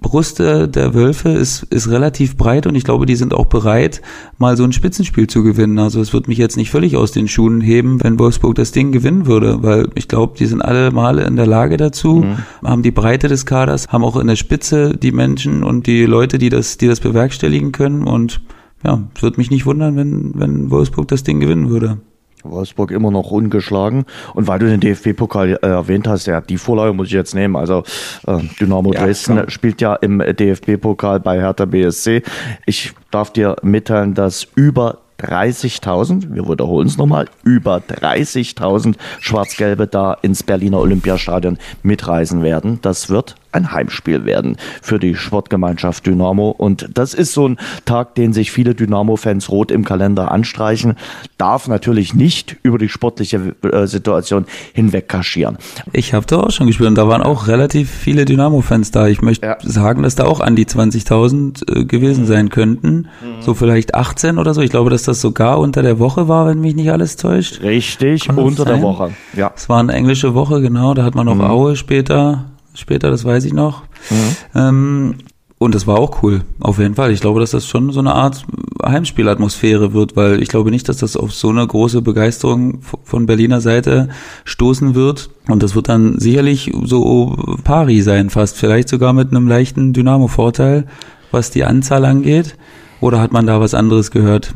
Brust der Wölfe ist, ist relativ breit und ich glaube, die sind auch bereit, mal so ein Spitzenspiel zu gewinnen. Also es wird mich jetzt nicht völlig aus den Schuhen heben, wenn Wolfsburg das Ding gewinnen würde, weil ich glaube, die sind alle Male in der Lage dazu, mhm. haben die Breite des Kaders, haben auch in der Spitze die Menschen und die Leute, die das, die das bewerkstelligen können und ja, es würde mich nicht wundern, wenn, wenn Wolfsburg das Ding gewinnen würde. Wolfsburg immer noch ungeschlagen. Und weil du den DFB-Pokal äh, erwähnt hast, ja, die Vorlage muss ich jetzt nehmen. Also äh, Dynamo ja, Dresden klar. spielt ja im DFB-Pokal bei Hertha BSC. Ich darf dir mitteilen, dass über 30.000, wir wiederholen es nochmal, über 30.000 Schwarz-Gelbe da ins Berliner Olympiastadion mitreisen werden. Das wird ein Heimspiel werden für die Sportgemeinschaft Dynamo. Und das ist so ein Tag, den sich viele Dynamo-Fans rot im Kalender anstreichen. Darf natürlich nicht über die sportliche äh, Situation hinweg kaschieren. Ich habe da auch schon gespielt und da waren auch relativ viele Dynamo-Fans da. Ich möchte ja. sagen, dass da auch an die 20.000 äh, gewesen sein könnten. Mhm. So vielleicht 18 oder so. Ich glaube, dass das sogar unter der Woche war, wenn mich nicht alles täuscht. Richtig, unter der Woche. Ja. Es war eine englische Woche, genau. Da hat man noch mhm. Aue später später, das weiß ich noch. Mhm. Ähm, und das war auch cool, auf jeden Fall. Ich glaube, dass das schon so eine Art Heimspielatmosphäre wird, weil ich glaube nicht, dass das auf so eine große Begeisterung von Berliner Seite stoßen wird. Und das wird dann sicherlich so pari sein, fast. Vielleicht sogar mit einem leichten Dynamo-Vorteil, was die Anzahl angeht. Oder hat man da was anderes gehört?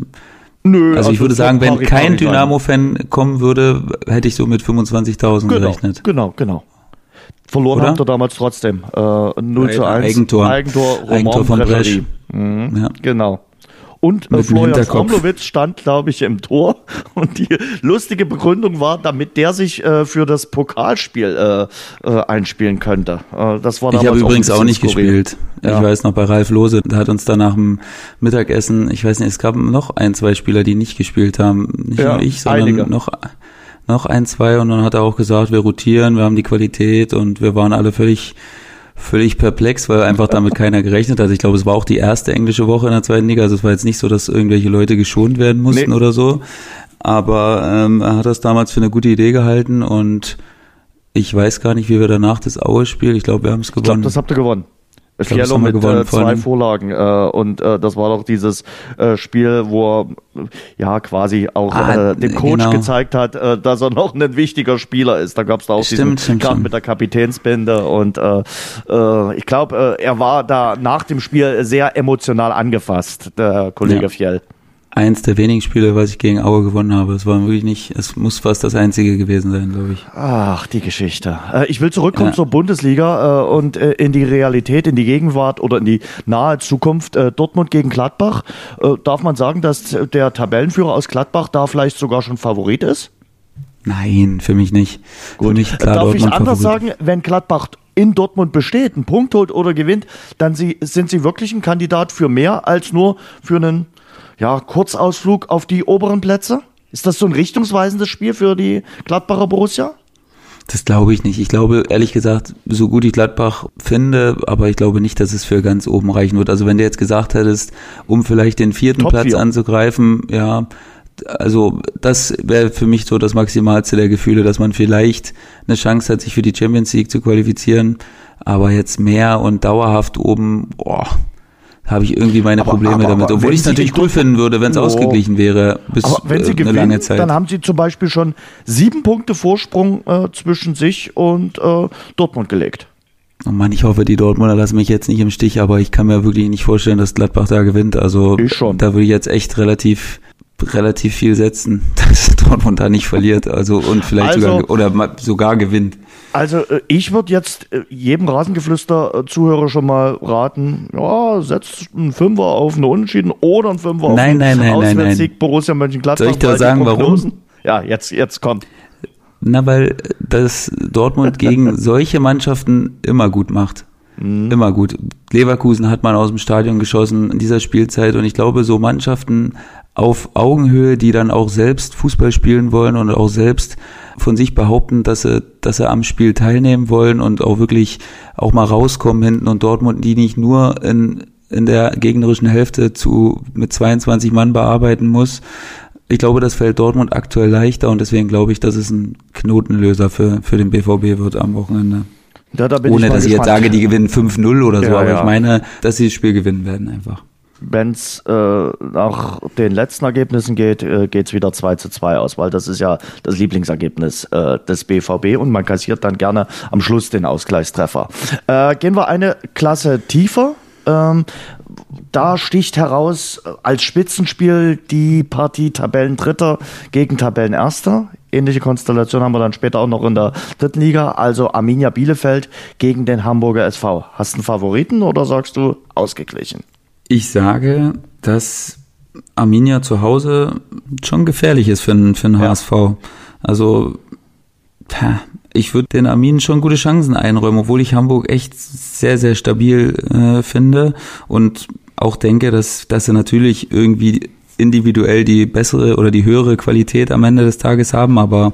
Nö, also, also ich würde sagen, wenn kein Dynamo-Fan kommen würde, hätte ich so mit 25.000 genau, gerechnet. Genau, genau. Verloren Oder? habt ihr damals trotzdem. Äh, 0 zu 1. Eigentor. Eigentor, Roman Eigentor von Bresch. Mhm. Ja. Genau. Und äh, Florian Fromlowitz stand, glaube ich, im Tor. [LAUGHS] Und die lustige Begründung war, damit der sich äh, für das Pokalspiel äh, äh, einspielen könnte. Äh, das war ich habe übrigens auch nicht skurril. gespielt. Ja. Ich weiß noch, bei Ralf Lose, der hat uns da nach dem Mittagessen, ich weiß nicht, es gab noch ein, zwei Spieler, die nicht gespielt haben. Nicht ja, nur ich, sondern einige. noch noch ein, zwei und dann hat er auch gesagt, wir rotieren, wir haben die Qualität und wir waren alle völlig völlig perplex, weil einfach damit [LAUGHS] keiner gerechnet hat. Ich glaube, es war auch die erste englische Woche in der zweiten Liga. Also es war jetzt nicht so, dass irgendwelche Leute geschont werden mussten nee. oder so. Aber ähm, er hat das damals für eine gute Idee gehalten und ich weiß gar nicht, wie wir danach das Aue-Spiel, ich glaube, wir haben es gewonnen. Ich glaube, das habt ihr gewonnen. Fiello mit äh, zwei Vorlagen äh, und äh, das war doch dieses äh, Spiel, wo er ja quasi auch ah, äh, dem Coach genau. gezeigt hat, äh, dass er noch ein wichtiger Spieler ist. Da gab es da auch stimmt, diesen Kampf mit der Kapitänsbinde und äh, äh, ich glaube, äh, er war da nach dem Spiel sehr emotional angefasst, der Kollege ja. Fjell eins der wenigen Spiele, was ich gegen Aue gewonnen habe. Es war wirklich nicht, es muss fast das einzige gewesen sein, glaube ich. Ach, die Geschichte. Äh, ich will zurückkommen ja. zur Bundesliga äh, und äh, in die Realität, in die Gegenwart oder in die nahe Zukunft. Dortmund gegen Gladbach. Darf man sagen, dass der Tabellenführer aus Gladbach da vielleicht sogar schon Favorit ist? Nein, für mich nicht. Gut. Für mich klar Darf Dortmund ich anders Favorit. sagen, wenn Gladbach in Dortmund besteht, einen Punkt holt oder gewinnt, dann sie, sind sie wirklich ein Kandidat für mehr als nur für einen ja, Kurzausflug auf die oberen Plätze? Ist das so ein richtungsweisendes Spiel für die Gladbacher Borussia? Das glaube ich nicht. Ich glaube, ehrlich gesagt, so gut ich Gladbach finde, aber ich glaube nicht, dass es für ganz oben reichen wird. Also wenn du jetzt gesagt hättest, um vielleicht den vierten Top Platz vier. anzugreifen, ja, also das wäre für mich so das Maximalste der Gefühle, dass man vielleicht eine Chance hat, sich für die Champions League zu qualifizieren. Aber jetzt mehr und dauerhaft oben, boah, habe ich irgendwie meine aber, Probleme aber, damit. Obwohl ich es natürlich cool finden würde, wenn es oh. ausgeglichen wäre bis aber wenn sie äh, gewinnen, lange Zeit. Dann haben sie zum Beispiel schon sieben Punkte Vorsprung äh, zwischen sich und äh, Dortmund gelegt. Oh Mann, ich hoffe, die Dortmunder lassen mich jetzt nicht im Stich, aber ich kann mir wirklich nicht vorstellen, dass Gladbach da gewinnt. Also da würde ich jetzt echt relativ relativ viel setzen, [LAUGHS] dass Dortmund da nicht verliert, also und vielleicht also, sogar oder sogar gewinnt. Also äh, ich würde jetzt äh, jedem Rasengeflüster-Zuhörer schon mal raten, ja, setzt einen Fünfer auf eine Unentschieden oder einen Fünfer auf nein, einen nein, nein, nein, nein. Borussia Mönchengladbach. Soll ich dir sagen, warum? Ja, jetzt, jetzt kommt. Na, weil das Dortmund gegen [LAUGHS] solche Mannschaften immer gut macht. Mhm. Immer gut. Leverkusen hat man aus dem Stadion geschossen in dieser Spielzeit und ich glaube, so Mannschaften auf Augenhöhe, die dann auch selbst Fußball spielen wollen und auch selbst von sich behaupten, dass sie, dass sie am Spiel teilnehmen wollen und auch wirklich auch mal rauskommen hinten und Dortmund, die nicht nur in, in der gegnerischen Hälfte zu, mit 22 Mann bearbeiten muss. Ich glaube, das fällt Dortmund aktuell leichter und deswegen glaube ich, dass es ein Knotenlöser für, für den BVB wird am Wochenende. Ja, da Ohne, dass ich jetzt sage, die gewinnen 5-0 oder so, ja, aber ja. ich meine, dass sie das Spiel gewinnen werden einfach. Wenn es äh, nach den letzten Ergebnissen geht, äh, geht es wieder 2 zu 2 aus, weil das ist ja das Lieblingsergebnis äh, des BVB und man kassiert dann gerne am Schluss den Ausgleichstreffer. Äh, gehen wir eine Klasse tiefer. Ähm, da sticht heraus äh, als Spitzenspiel die Partie Tabellendritter gegen Tabellenerster. Ähnliche Konstellation haben wir dann später auch noch in der dritten Liga. Also Arminia Bielefeld gegen den Hamburger SV. Hast du einen Favoriten oder sagst du ausgeglichen? Ich sage, dass Arminia zu Hause schon gefährlich ist für einen, für einen ja. HSV. Also, ich würde den Arminen schon gute Chancen einräumen, obwohl ich Hamburg echt sehr, sehr stabil äh, finde und auch denke, dass, dass sie natürlich irgendwie individuell die bessere oder die höhere Qualität am Ende des Tages haben, aber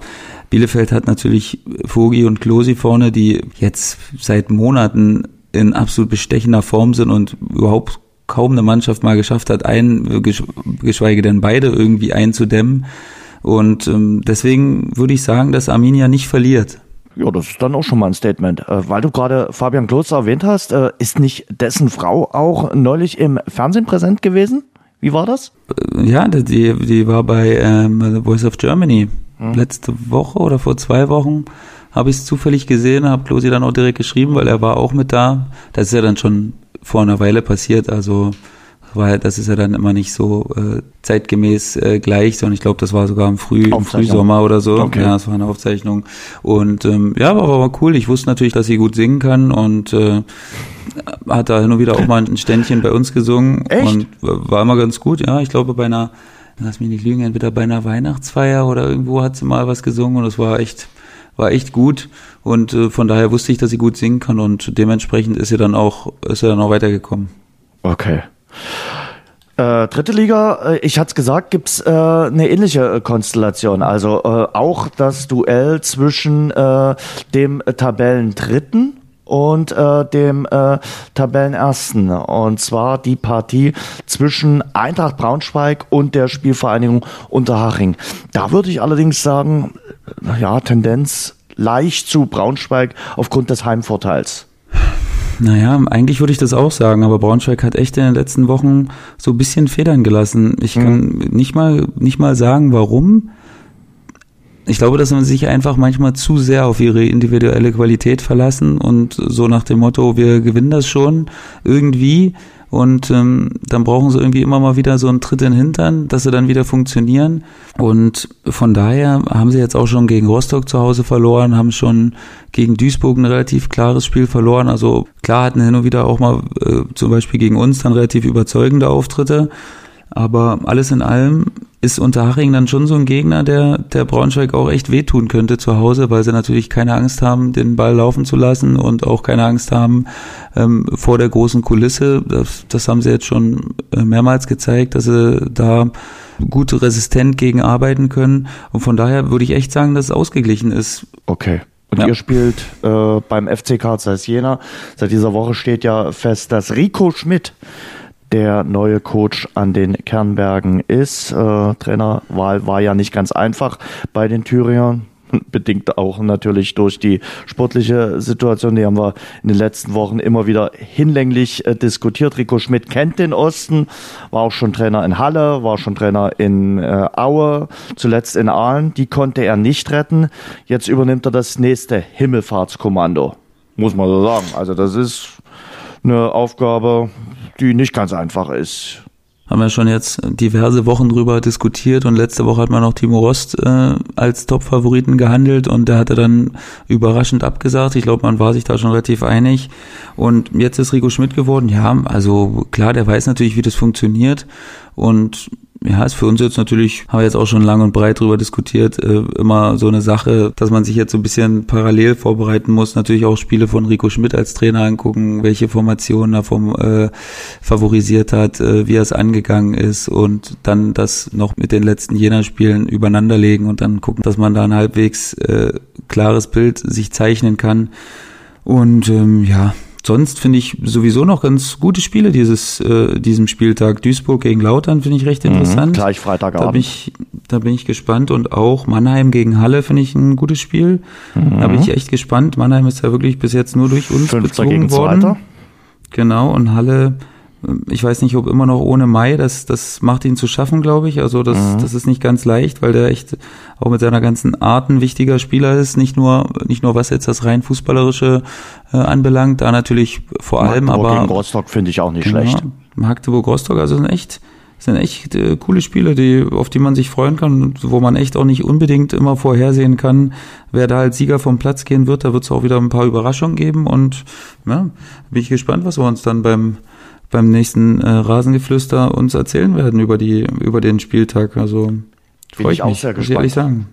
Bielefeld hat natürlich Vogi und Klosi vorne, die jetzt seit Monaten in absolut bestechender Form sind und überhaupt kaum eine Mannschaft mal geschafft hat, ein, geschweige denn beide irgendwie einzudämmen. Und ähm, deswegen würde ich sagen, dass Arminia nicht verliert. Ja, das ist dann auch schon mal ein Statement. Äh, weil du gerade Fabian Klotz erwähnt hast, äh, ist nicht dessen Frau auch neulich im Fernsehen präsent gewesen? Wie war das? Äh, ja, die, die war bei ähm, The Voice of Germany. Hm. Letzte Woche oder vor zwei Wochen habe ich es zufällig gesehen, habe Klosi dann auch direkt geschrieben, weil er war auch mit da. Das ist ja dann schon vor einer Weile passiert, also weil das ist ja dann immer nicht so äh, zeitgemäß äh, gleich, sondern ich glaube, das war sogar im, Früh, im Frühsommer oder so. Okay. Ja, es war eine Aufzeichnung. Und ähm, ja, aber war cool. Ich wusste natürlich, dass sie gut singen kann und äh, hat da hin und wieder auch mal ein Ständchen bei uns gesungen Echt? und war immer ganz gut. Ja, ich glaube bei einer, lass mich nicht lügen, entweder bei einer Weihnachtsfeier oder irgendwo hat sie mal was gesungen und es war echt war echt gut und äh, von daher wusste ich, dass sie gut singen kann und dementsprechend ist sie dann auch ist sie dann auch weitergekommen. Okay. Äh, dritte Liga, äh, ich hatte es gesagt, gibt's äh, eine ähnliche äh, Konstellation. Also äh, auch das Duell zwischen äh, dem Tabellendritten und äh, dem äh, Tabellenersten. Und zwar die Partie zwischen Eintracht Braunschweig und der Spielvereinigung Unterhaching. Da würde ich allerdings sagen, ja, Tendenz leicht zu Braunschweig aufgrund des Heimvorteils. Naja, eigentlich würde ich das auch sagen, aber Braunschweig hat echt in den letzten Wochen so ein bisschen Federn gelassen. Ich kann mhm. nicht mal, nicht mal sagen, warum. Ich glaube, dass man sich einfach manchmal zu sehr auf ihre individuelle Qualität verlassen und so nach dem Motto, wir gewinnen das schon irgendwie und ähm, dann brauchen sie irgendwie immer mal wieder so einen Tritt in den Hintern, dass sie dann wieder funktionieren. Und von daher haben sie jetzt auch schon gegen Rostock zu Hause verloren, haben schon gegen Duisburg ein relativ klares Spiel verloren. Also klar hatten hin und wieder auch mal äh, zum Beispiel gegen uns dann relativ überzeugende Auftritte. Aber alles in allem ist Unterhaching dann schon so ein Gegner, der, der Braunschweig auch echt wehtun könnte zu Hause, weil sie natürlich keine Angst haben, den Ball laufen zu lassen und auch keine Angst haben ähm, vor der großen Kulisse. Das, das haben sie jetzt schon äh, mehrmals gezeigt, dass sie da gut resistent gegen arbeiten können. Und von daher würde ich echt sagen, dass es ausgeglichen ist. Okay. Und ja. ihr spielt äh, beim FC Karl Zeiss Jena. Seit dieser Woche steht ja fest, dass Rico Schmidt der neue Coach an den Kernbergen ist. Äh, Trainerwahl war ja nicht ganz einfach bei den Thüringern. [LAUGHS] Bedingt auch natürlich durch die sportliche Situation. Die haben wir in den letzten Wochen immer wieder hinlänglich äh, diskutiert. Rico Schmidt kennt den Osten, war auch schon Trainer in Halle, war schon Trainer in äh, Aue, zuletzt in Aalen. Die konnte er nicht retten. Jetzt übernimmt er das nächste Himmelfahrtskommando. Muss man so sagen. Also das ist eine Aufgabe, die nicht ganz einfach ist. haben wir schon jetzt diverse Wochen drüber diskutiert und letzte Woche hat man noch Timo Rost äh, als Top-Favoriten gehandelt und der hatte dann überraschend abgesagt. Ich glaube, man war sich da schon relativ einig. Und jetzt ist Rico Schmidt geworden. Ja, also klar, der weiß natürlich, wie das funktioniert und ja, ist für uns jetzt natürlich, haben wir jetzt auch schon lang und breit drüber diskutiert, äh, immer so eine Sache, dass man sich jetzt so ein bisschen parallel vorbereiten muss. Natürlich auch Spiele von Rico Schmidt als Trainer angucken, welche Formationen er vom, äh, favorisiert hat, äh, wie er es angegangen ist und dann das noch mit den letzten Jena-Spielen übereinanderlegen und dann gucken, dass man da ein halbwegs äh, klares Bild sich zeichnen kann. Und ähm, ja, sonst finde ich sowieso noch ganz gute Spiele dieses äh, diesem Spieltag. Duisburg gegen Lautern finde ich recht mhm, interessant. Mhm, gleich Freitagabend. Da bin, ich, da bin ich gespannt und auch Mannheim gegen Halle finde ich ein gutes Spiel. Mhm. Da bin ich echt gespannt. Mannheim ist ja wirklich bis jetzt nur durch uns Fünfter bezogen worden. Zweiter. Genau und Halle ich weiß nicht, ob immer noch ohne Mai, das, das macht ihn zu schaffen, glaube ich. Also das, mhm. das ist nicht ganz leicht, weil der echt auch mit seiner ganzen Art ein wichtiger Spieler ist. Nicht nur, nicht nur was jetzt das rein fußballerische äh, anbelangt, da natürlich vor allem, aber. Gegen Rostock finde ich auch nicht genau, schlecht. Magdeburg, Rostock, also sind echt, sind echt äh, coole Spiele, die, auf die man sich freuen kann, wo man echt auch nicht unbedingt immer vorhersehen kann, wer da als Sieger vom Platz gehen wird. Da wird es auch wieder ein paar Überraschungen geben und ja, bin ich gespannt, was wir uns dann beim beim nächsten äh, Rasengeflüster uns erzählen werden über die über den Spieltag. Also freue ich, ich mich, muss ich ehrlich sagen.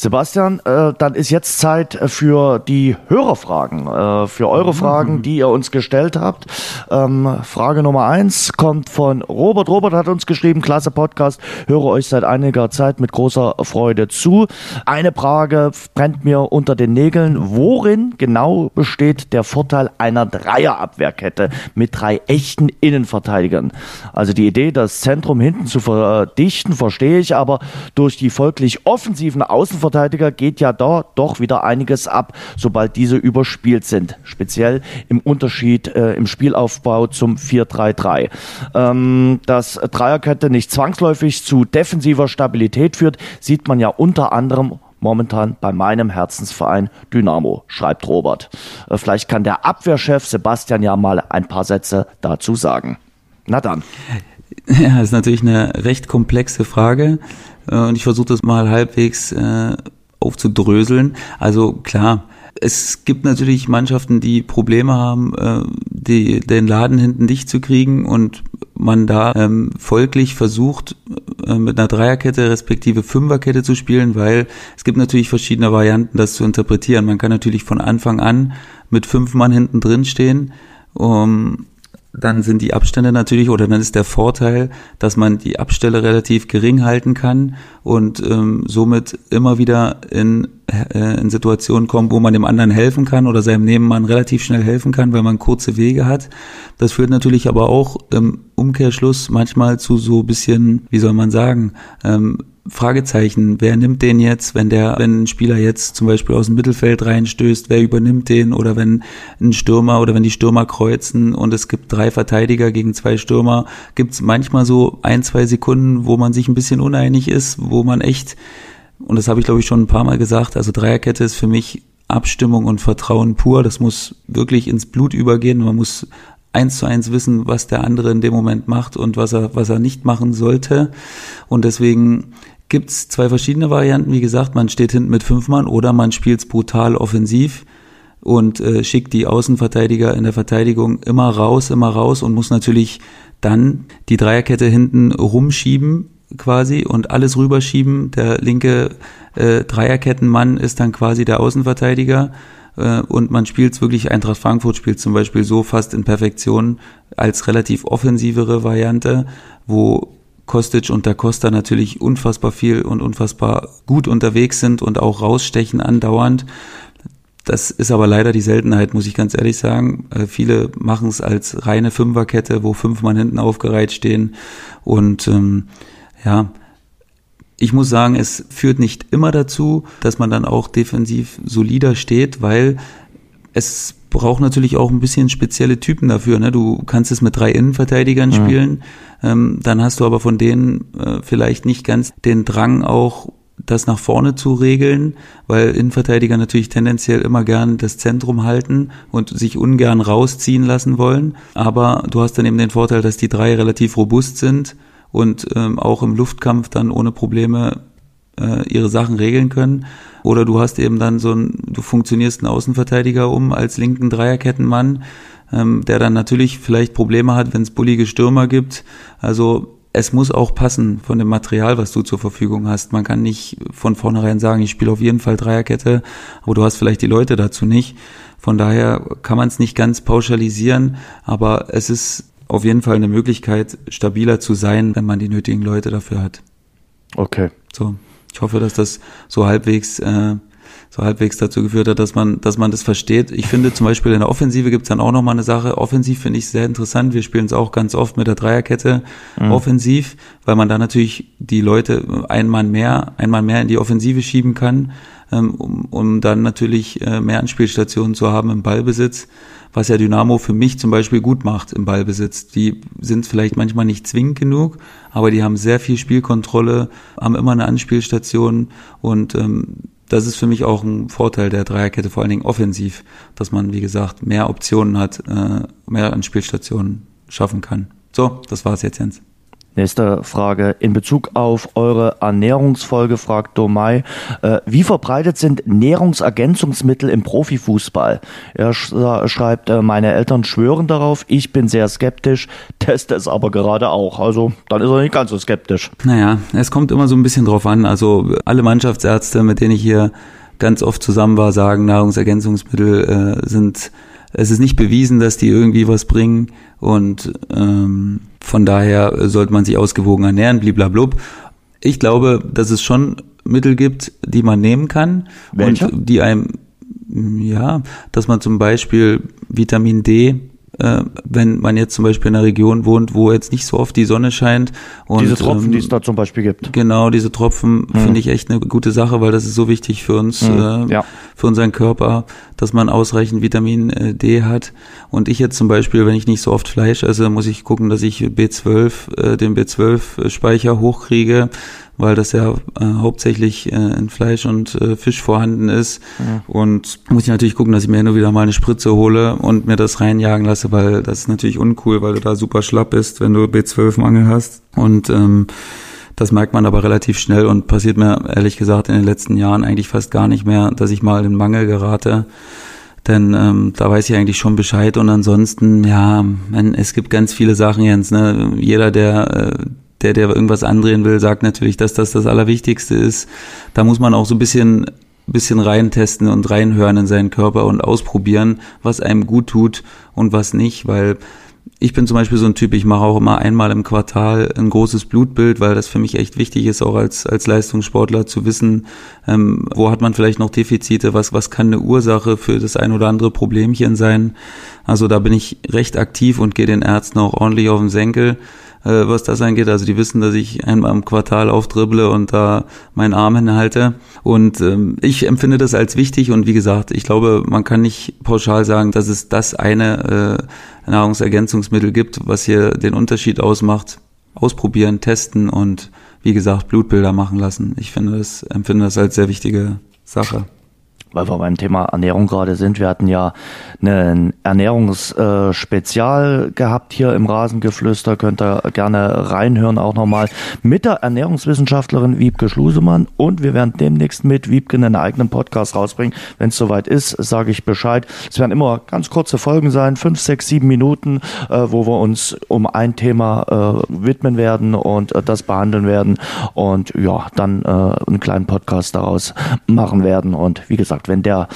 Sebastian, äh, dann ist jetzt Zeit äh, für die Hörerfragen, äh, für eure mhm. Fragen, die ihr uns gestellt habt. Ähm, Frage Nummer eins kommt von Robert. Robert hat uns geschrieben, klasse Podcast, höre euch seit einiger Zeit mit großer Freude zu. Eine Frage brennt mir unter den Nägeln. Worin genau besteht der Vorteil einer Dreierabwehrkette mit drei echten Innenverteidigern? Also die Idee, das Zentrum hinten zu verdichten, verstehe ich, aber durch die folglich offensiven Außenverteidiger Innenverteidiger geht ja da doch wieder einiges ab, sobald diese überspielt sind. Speziell im Unterschied äh, im Spielaufbau zum 4-3-3. Ähm, dass Dreierkette nicht zwangsläufig zu defensiver Stabilität führt, sieht man ja unter anderem momentan bei meinem Herzensverein Dynamo, schreibt Robert. Äh, vielleicht kann der Abwehrchef Sebastian ja mal ein paar Sätze dazu sagen. Na dann. Ja, ist natürlich eine recht komplexe Frage. Äh, und ich versuche das mal halbwegs äh, aufzudröseln. Also klar, es gibt natürlich Mannschaften, die Probleme haben, äh, die, den Laden hinten dicht zu kriegen und man da ähm, folglich versucht, äh, mit einer Dreierkette respektive Fünferkette zu spielen, weil es gibt natürlich verschiedene Varianten, das zu interpretieren. Man kann natürlich von Anfang an mit fünf Mann hinten drin stehen um, dann sind die Abstände natürlich oder dann ist der Vorteil, dass man die Abstände relativ gering halten kann und ähm, somit immer wieder in, äh, in Situationen kommt, wo man dem anderen helfen kann oder seinem Nebenmann relativ schnell helfen kann, weil man kurze Wege hat. Das führt natürlich aber auch im Umkehrschluss manchmal zu so bisschen, wie soll man sagen, ähm, Fragezeichen, wer nimmt den jetzt, wenn der, wenn ein Spieler jetzt zum Beispiel aus dem Mittelfeld reinstößt, wer übernimmt den? Oder wenn ein Stürmer oder wenn die Stürmer kreuzen und es gibt drei Verteidiger gegen zwei Stürmer, gibt es manchmal so ein, zwei Sekunden, wo man sich ein bisschen uneinig ist, wo man echt, und das habe ich glaube ich schon ein paar Mal gesagt, also Dreierkette ist für mich Abstimmung und Vertrauen pur, das muss wirklich ins Blut übergehen, man muss eins zu eins wissen, was der andere in dem Moment macht und was er, was er nicht machen sollte. Und deswegen gibt's zwei verschiedene Varianten. Wie gesagt, man steht hinten mit fünf Mann oder man spielt brutal offensiv und äh, schickt die Außenverteidiger in der Verteidigung immer raus, immer raus und muss natürlich dann die Dreierkette hinten rumschieben quasi und alles rüberschieben. Der linke äh, Dreierkettenmann ist dann quasi der Außenverteidiger äh, und man spielt wirklich, Eintracht Frankfurt spielt zum Beispiel so fast in Perfektion als relativ offensivere Variante, wo Kostic und Da Costa natürlich unfassbar viel und unfassbar gut unterwegs sind und auch rausstechen andauernd. Das ist aber leider die Seltenheit, muss ich ganz ehrlich sagen. Äh, viele machen es als reine Fünferkette, wo fünf Mann hinten aufgereiht stehen. Und ähm, ja, ich muss sagen, es führt nicht immer dazu, dass man dann auch defensiv solider steht, weil es braucht natürlich auch ein bisschen spezielle Typen dafür. Ne? Du kannst es mit drei Innenverteidigern mhm. spielen, ähm, dann hast du aber von denen äh, vielleicht nicht ganz den Drang auch das nach vorne zu regeln, weil Innenverteidiger natürlich tendenziell immer gern das Zentrum halten und sich ungern rausziehen lassen wollen. Aber du hast dann eben den Vorteil, dass die drei relativ robust sind und ähm, auch im Luftkampf dann ohne Probleme äh, ihre Sachen regeln können. Oder du hast eben dann so ein, du funktionierst einen Außenverteidiger um als linken Dreierkettenmann, ähm, der dann natürlich vielleicht Probleme hat, wenn es bullige Stürmer gibt. Also es muss auch passen von dem Material, was du zur Verfügung hast. Man kann nicht von vornherein sagen, ich spiele auf jeden Fall Dreierkette, aber du hast vielleicht die Leute dazu nicht. Von daher kann man es nicht ganz pauschalisieren, aber es ist auf jeden Fall eine Möglichkeit, stabiler zu sein, wenn man die nötigen Leute dafür hat. Okay. So. Ich hoffe, dass das so halbwegs äh, so halbwegs dazu geführt hat, dass man, dass man das versteht. Ich finde zum Beispiel in der Offensive gibt's dann auch nochmal eine Sache. Offensiv finde ich sehr interessant. Wir spielen es auch ganz oft mit der Dreierkette mhm. offensiv, weil man da natürlich die Leute einmal mehr, einmal mehr in die Offensive schieben kann, ähm, um, um dann natürlich äh, mehr Anspielstationen zu haben im Ballbesitz was ja Dynamo für mich zum Beispiel gut macht im Ballbesitz. Die sind vielleicht manchmal nicht zwingend genug, aber die haben sehr viel Spielkontrolle, haben immer eine Anspielstation und ähm, das ist für mich auch ein Vorteil der Dreierkette, vor allen Dingen offensiv, dass man, wie gesagt, mehr Optionen hat, äh, mehr an Spielstationen schaffen kann. So, das war's jetzt, Jens. Nächste Frage. In Bezug auf eure Ernährungsfolge fragt Domai, äh, wie verbreitet sind Nährungsergänzungsmittel im Profifußball? Er sch schreibt, äh, meine Eltern schwören darauf, ich bin sehr skeptisch, [LAUGHS] teste es aber gerade auch. Also dann ist er nicht ganz so skeptisch. Naja, es kommt immer so ein bisschen drauf an. Also alle Mannschaftsärzte, mit denen ich hier ganz oft zusammen war, sagen, Nahrungsergänzungsmittel äh, sind es ist nicht bewiesen, dass die irgendwie was bringen und ähm, von daher sollte man sich ausgewogen ernähren, bliblablub. Ich glaube, dass es schon Mittel gibt, die man nehmen kann Welche? und die einem, ja, dass man zum Beispiel Vitamin D äh, wenn man jetzt zum Beispiel in einer Region wohnt, wo jetzt nicht so oft die Sonne scheint. Und, diese Tropfen, ähm, die es da zum Beispiel gibt. Genau, diese Tropfen mhm. finde ich echt eine gute Sache, weil das ist so wichtig für uns, mhm. äh, ja. für unseren Körper, dass man ausreichend Vitamin äh, D hat. Und ich jetzt zum Beispiel, wenn ich nicht so oft Fleisch esse, muss ich gucken, dass ich B12, äh, den B12-Speicher hochkriege weil das ja äh, hauptsächlich äh, in Fleisch und äh, Fisch vorhanden ist. Ja. Und muss ich natürlich gucken, dass ich mir nur wieder mal eine Spritze hole und mir das reinjagen lasse, weil das ist natürlich uncool, weil du da super schlapp bist, wenn du B12-Mangel hast. Und ähm, das merkt man aber relativ schnell und passiert mir ehrlich gesagt in den letzten Jahren eigentlich fast gar nicht mehr, dass ich mal in Mangel gerate. Denn ähm, da weiß ich eigentlich schon Bescheid und ansonsten, ja, man, es gibt ganz viele Sachen, Jens. Ne? Jeder, der äh, der, der irgendwas andrehen will, sagt natürlich, dass das das Allerwichtigste ist. Da muss man auch so ein bisschen, bisschen reintesten und reinhören in seinen Körper und ausprobieren, was einem gut tut und was nicht, weil ich bin zum Beispiel so ein Typ, ich mache auch immer einmal im Quartal ein großes Blutbild, weil das für mich echt wichtig ist, auch als, als Leistungssportler zu wissen, ähm, wo hat man vielleicht noch Defizite, was, was kann eine Ursache für das ein oder andere Problemchen sein. Also da bin ich recht aktiv und gehe den Ärzten auch ordentlich auf den Senkel äh, was das angeht. Also die wissen, dass ich einmal im Quartal aufdribble und da meinen Arm hinhalte. Und ähm, ich empfinde das als wichtig und wie gesagt, ich glaube, man kann nicht pauschal sagen, dass es das eine äh, Nahrungsergänzungsmittel gibt, was hier den Unterschied ausmacht. Ausprobieren, testen und wie gesagt, Blutbilder machen lassen. Ich finde das, empfinde das als sehr wichtige Sache weil wir beim Thema Ernährung gerade sind. Wir hatten ja ein Ernährungsspezial gehabt hier im Rasengeflüster. Könnt ihr gerne reinhören, auch nochmal mit der Ernährungswissenschaftlerin Wiebke Schlusemann. Und wir werden demnächst mit Wiebke einen eigenen Podcast rausbringen. Wenn es soweit ist, sage ich Bescheid. Es werden immer ganz kurze Folgen sein, fünf, sechs, sieben Minuten, äh, wo wir uns um ein Thema äh, widmen werden und äh, das behandeln werden. Und ja, dann äh, einen kleinen Podcast daraus machen werden. Und wie gesagt, gesagt, wenn der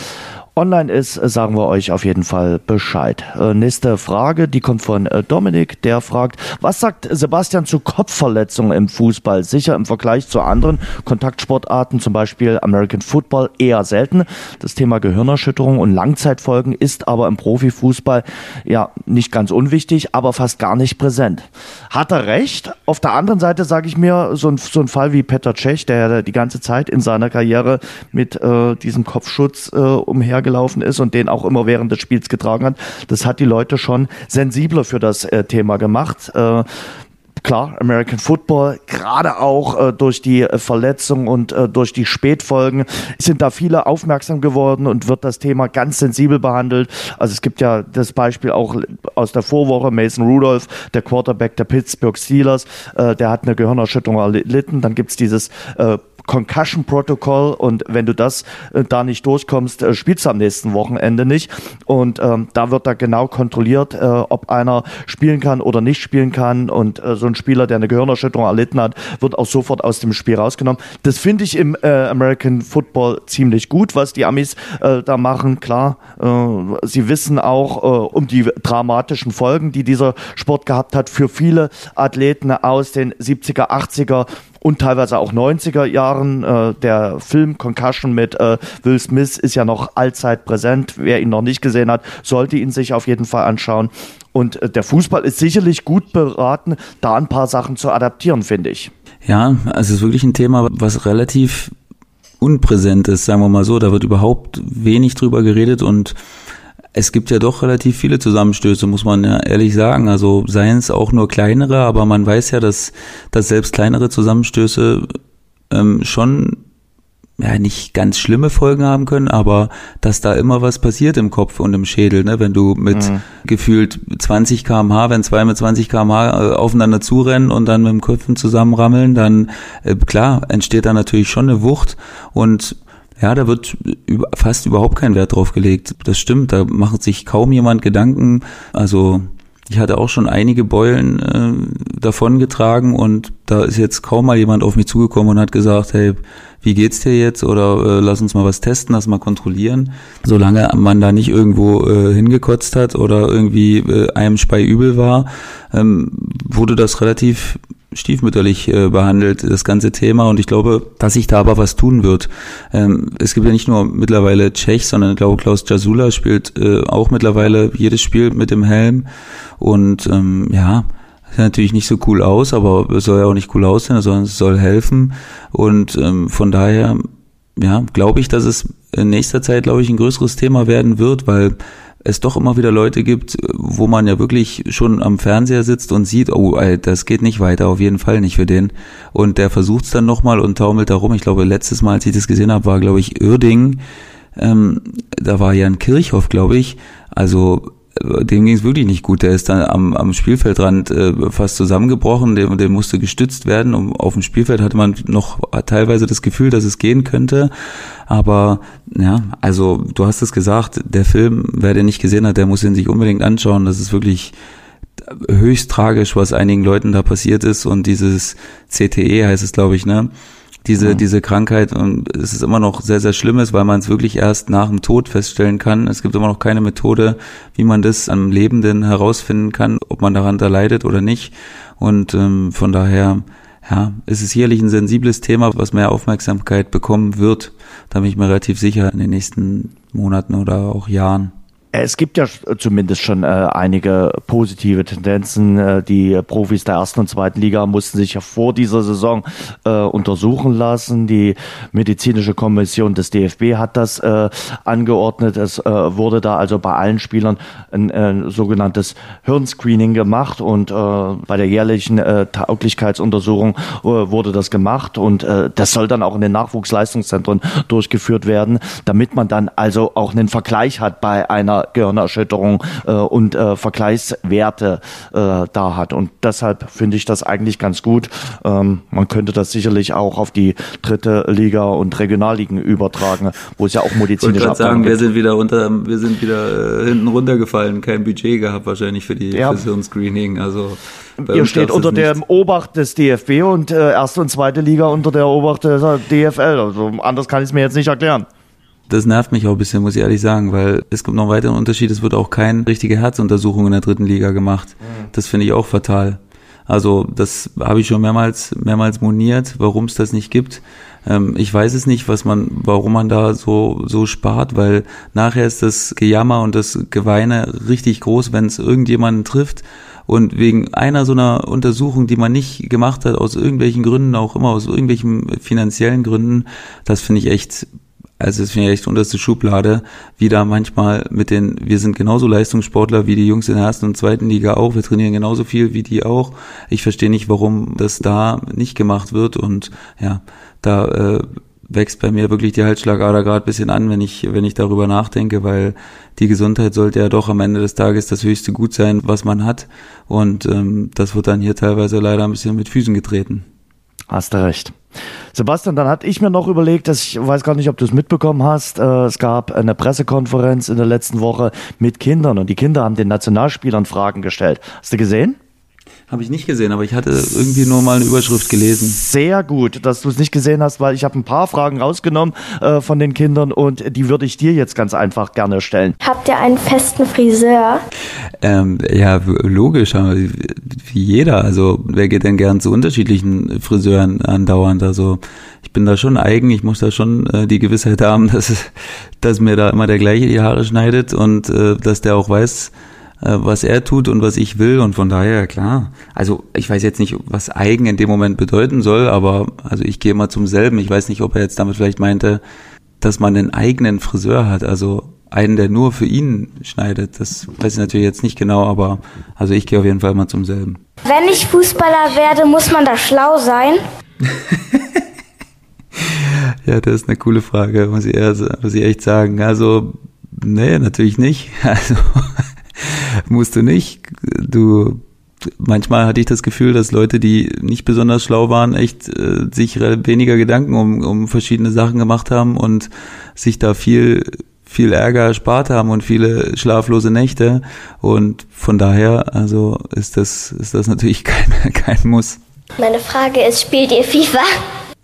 online ist, sagen wir euch auf jeden Fall Bescheid. Äh, nächste Frage, die kommt von äh, Dominik, der fragt, was sagt Sebastian zu Kopfverletzungen im Fußball? Sicher im Vergleich zu anderen Kontaktsportarten, zum Beispiel American Football, eher selten. Das Thema Gehirnerschütterung und Langzeitfolgen ist aber im Profifußball ja nicht ganz unwichtig, aber fast gar nicht präsent. Hat er recht? Auf der anderen Seite sage ich mir, so ein, so ein Fall wie Petr Cech, der die ganze Zeit in seiner Karriere mit äh, diesem Kopfschutz äh, umher gelaufen ist und den auch immer während des Spiels getragen hat. Das hat die Leute schon sensibler für das äh, Thema gemacht. Äh, klar, American Football, gerade auch äh, durch die äh, Verletzung und äh, durch die Spätfolgen sind da viele aufmerksam geworden und wird das Thema ganz sensibel behandelt. Also es gibt ja das Beispiel auch aus der Vorwoche, Mason Rudolph, der Quarterback der Pittsburgh Steelers, äh, der hat eine Gehirnerschütterung erlitten. Dann gibt's dieses äh, Concussion Protocol und wenn du das äh, da nicht durchkommst, äh, spielst du am nächsten Wochenende nicht. Und ähm, da wird da genau kontrolliert, äh, ob einer spielen kann oder nicht spielen kann. Und äh, so ein Spieler, der eine Gehirnerschütterung erlitten hat, wird auch sofort aus dem Spiel rausgenommen. Das finde ich im äh, American Football ziemlich gut, was die Amis äh, da machen. Klar, äh, sie wissen auch äh, um die dramatischen Folgen, die dieser Sport gehabt hat für viele Athleten aus den 70er, 80er und teilweise auch 90er Jahren. Äh, der Film Concussion mit äh, Will Smith ist ja noch allzeit präsent. Wer ihn noch nicht gesehen hat, sollte ihn sich auf jeden Fall anschauen. Und äh, der Fußball ist sicherlich gut beraten, da ein paar Sachen zu adaptieren, finde ich. Ja, also es ist wirklich ein Thema, was relativ unpräsent ist, sagen wir mal so. Da wird überhaupt wenig drüber geredet und es gibt ja doch relativ viele Zusammenstöße, muss man ja ehrlich sagen. Also seien es auch nur kleinere, aber man weiß ja, dass, dass selbst kleinere Zusammenstöße ähm, schon ja nicht ganz schlimme Folgen haben können, aber dass da immer was passiert im Kopf und im Schädel, ne? Wenn du mit mhm. gefühlt 20 kmh, wenn zwei mit 20 kmh äh, aufeinander zurennen und dann mit dem Köpfen zusammenrammeln, dann äh, klar entsteht da natürlich schon eine Wucht und ja, da wird fast überhaupt kein Wert drauf gelegt. Das stimmt, da macht sich kaum jemand Gedanken. Also ich hatte auch schon einige Beulen äh, davongetragen und da ist jetzt kaum mal jemand auf mich zugekommen und hat gesagt, hey, wie geht's dir jetzt? Oder äh, lass uns mal was testen, lass mal kontrollieren. Solange man da nicht irgendwo äh, hingekotzt hat oder irgendwie äh, einem Spei übel war, ähm, wurde das relativ stiefmütterlich äh, behandelt, das ganze Thema. Und ich glaube, dass sich da aber was tun wird. Ähm, es gibt ja nicht nur mittlerweile Tschech, sondern ich glaube, Klaus Jasula spielt äh, auch mittlerweile jedes Spiel mit dem Helm. Und ähm, ja, sieht natürlich nicht so cool aus, aber es soll ja auch nicht cool aussehen, sondern es soll helfen. Und ähm, von daher, ja, glaube ich, dass es in nächster Zeit, glaube ich, ein größeres Thema werden wird, weil es doch immer wieder Leute gibt, wo man ja wirklich schon am Fernseher sitzt und sieht, oh, das geht nicht weiter, auf jeden Fall nicht für den. Und der versucht es dann nochmal und taumelt da rum. Ich glaube, letztes Mal, als ich das gesehen habe, war, glaube ich, Uerding. Ähm, da war Jan Kirchhoff, glaube ich. Also dem ging es wirklich nicht gut. Der ist dann am, am Spielfeldrand äh, fast zusammengebrochen, der, der musste gestützt werden. Und auf dem Spielfeld hatte man noch teilweise das Gefühl, dass es gehen könnte. Aber ja, also du hast es gesagt, der Film, wer den nicht gesehen hat, der muss ihn sich unbedingt anschauen. Das ist wirklich höchst tragisch, was einigen Leuten da passiert ist. Und dieses CTE heißt es, glaube ich, ne? Diese, mhm. diese Krankheit und es ist immer noch sehr, sehr schlimm ist, weil man es wirklich erst nach dem Tod feststellen kann. Es gibt immer noch keine Methode, wie man das am Lebenden herausfinden kann, ob man daran da leidet oder nicht. Und ähm, von daher, ja, es ist sicherlich ein sensibles Thema, was mehr Aufmerksamkeit bekommen wird. Da bin ich mir relativ sicher in den nächsten Monaten oder auch Jahren. Es gibt ja zumindest schon äh, einige positive Tendenzen. Äh, die Profis der ersten und zweiten Liga mussten sich ja vor dieser Saison äh, untersuchen lassen. Die medizinische Kommission des DFB hat das äh, angeordnet. Es äh, wurde da also bei allen Spielern ein, ein sogenanntes Hirnscreening gemacht und äh, bei der jährlichen äh, Tauglichkeitsuntersuchung äh, wurde das gemacht und äh, das soll dann auch in den Nachwuchsleistungszentren durchgeführt werden, damit man dann also auch einen Vergleich hat bei einer Gehirnerschütterung äh, und äh, Vergleichswerte äh, da hat. Und deshalb finde ich das eigentlich ganz gut. Ähm, man könnte das sicherlich auch auf die dritte Liga und Regionalligen übertragen, wo es ja auch medizinische Ich sagen, wir sind wieder unter, wir sind wieder äh, hinten runtergefallen, kein Budget gehabt wahrscheinlich für die ja. Screening. Also Ihr steht unter dem Obacht des DFB und äh, erste und zweite Liga unter der Obacht der DFL. Also anders kann ich es mir jetzt nicht erklären. Das nervt mich auch ein bisschen, muss ich ehrlich sagen, weil es gibt noch einen weiteren Unterschied. Es wird auch keine richtige Herzuntersuchung in der dritten Liga gemacht. Mhm. Das finde ich auch fatal. Also das habe ich schon mehrmals, mehrmals moniert, warum es das nicht gibt. Ähm, ich weiß es nicht, was man, warum man da so so spart, weil nachher ist das Gejammer und das Geweine richtig groß, wenn es irgendjemanden trifft. Und wegen einer so einer Untersuchung, die man nicht gemacht hat, aus irgendwelchen Gründen, auch immer aus irgendwelchen finanziellen Gründen, das finde ich echt also es finde ich echt unterste Schublade, wie da manchmal mit den, wir sind genauso Leistungssportler wie die Jungs in der ersten und zweiten Liga auch, wir trainieren genauso viel wie die auch. Ich verstehe nicht, warum das da nicht gemacht wird und ja, da äh, wächst bei mir wirklich die Halsschlagader gerade bisschen an, wenn ich, wenn ich darüber nachdenke, weil die Gesundheit sollte ja doch am Ende des Tages das höchste Gut sein, was man hat. Und ähm, das wird dann hier teilweise leider ein bisschen mit Füßen getreten. Hast du recht. Sebastian, dann hatte ich mir noch überlegt, dass ich weiß gar nicht, ob du es mitbekommen hast. Äh, es gab eine Pressekonferenz in der letzten Woche mit Kindern und die Kinder haben den Nationalspielern Fragen gestellt. Hast du gesehen? Habe ich nicht gesehen, aber ich hatte irgendwie nur mal eine Überschrift gelesen. Sehr gut, dass du es nicht gesehen hast, weil ich habe ein paar Fragen rausgenommen äh, von den Kindern und die würde ich dir jetzt ganz einfach gerne stellen. Habt ihr einen festen Friseur? Ähm, ja, logisch, wie jeder. Also wer geht denn gern zu unterschiedlichen Friseuren andauernd? Also ich bin da schon eigen, ich muss da schon äh, die Gewissheit haben, [LAUGHS] dass, dass mir da immer der gleiche die Haare schneidet und äh, dass der auch weiß, was er tut und was ich will und von daher klar. Also ich weiß jetzt nicht, was eigen in dem Moment bedeuten soll, aber also ich gehe immer zum selben. Ich weiß nicht, ob er jetzt damit vielleicht meinte, dass man einen eigenen Friseur hat, also einen, der nur für ihn schneidet. Das weiß ich natürlich jetzt nicht genau, aber also ich gehe auf jeden Fall immer zum selben. Wenn ich Fußballer werde, muss man da schlau sein? [LAUGHS] ja, das ist eine coole Frage, muss ich, eher, muss ich echt sagen. Also, nee, natürlich nicht. [LAUGHS] Also musst du nicht. Du manchmal hatte ich das Gefühl, dass Leute, die nicht besonders schlau waren, echt äh, sich weniger Gedanken um, um verschiedene Sachen gemacht haben und sich da viel viel Ärger erspart haben und viele schlaflose Nächte und von daher also ist das ist das natürlich [LAUGHS] kein kein Muss. Meine Frage ist, spielt ihr FIFA?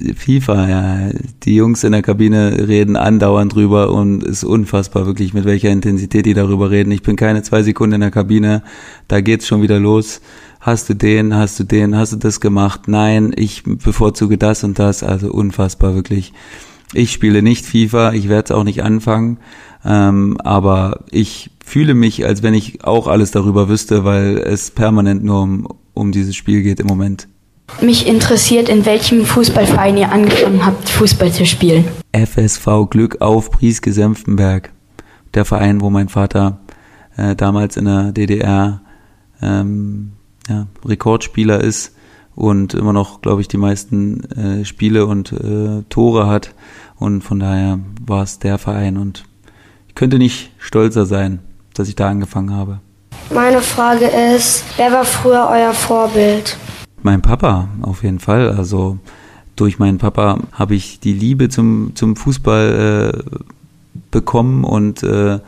FIFA, ja. Die Jungs in der Kabine reden andauernd drüber und ist unfassbar wirklich, mit welcher Intensität die darüber reden. Ich bin keine zwei Sekunden in der Kabine, da geht's schon wieder los. Hast du den, hast du den, hast du das gemacht? Nein, ich bevorzuge das und das. Also unfassbar wirklich. Ich spiele nicht FIFA, ich werde es auch nicht anfangen, ähm, aber ich fühle mich, als wenn ich auch alles darüber wüsste, weil es permanent nur um, um dieses Spiel geht im Moment. Mich interessiert, in welchem Fußballverein ihr angefangen habt, Fußball zu spielen. FSV Glück auf Prieske Senftenberg. Der Verein, wo mein Vater äh, damals in der DDR ähm, ja, Rekordspieler ist und immer noch, glaube ich, die meisten äh, Spiele und äh, Tore hat. Und von daher war es der Verein und ich könnte nicht stolzer sein, dass ich da angefangen habe. Meine Frage ist, wer war früher euer Vorbild? Mein Papa, auf jeden Fall. Also durch meinen Papa habe ich die Liebe zum, zum Fußball äh, bekommen und äh,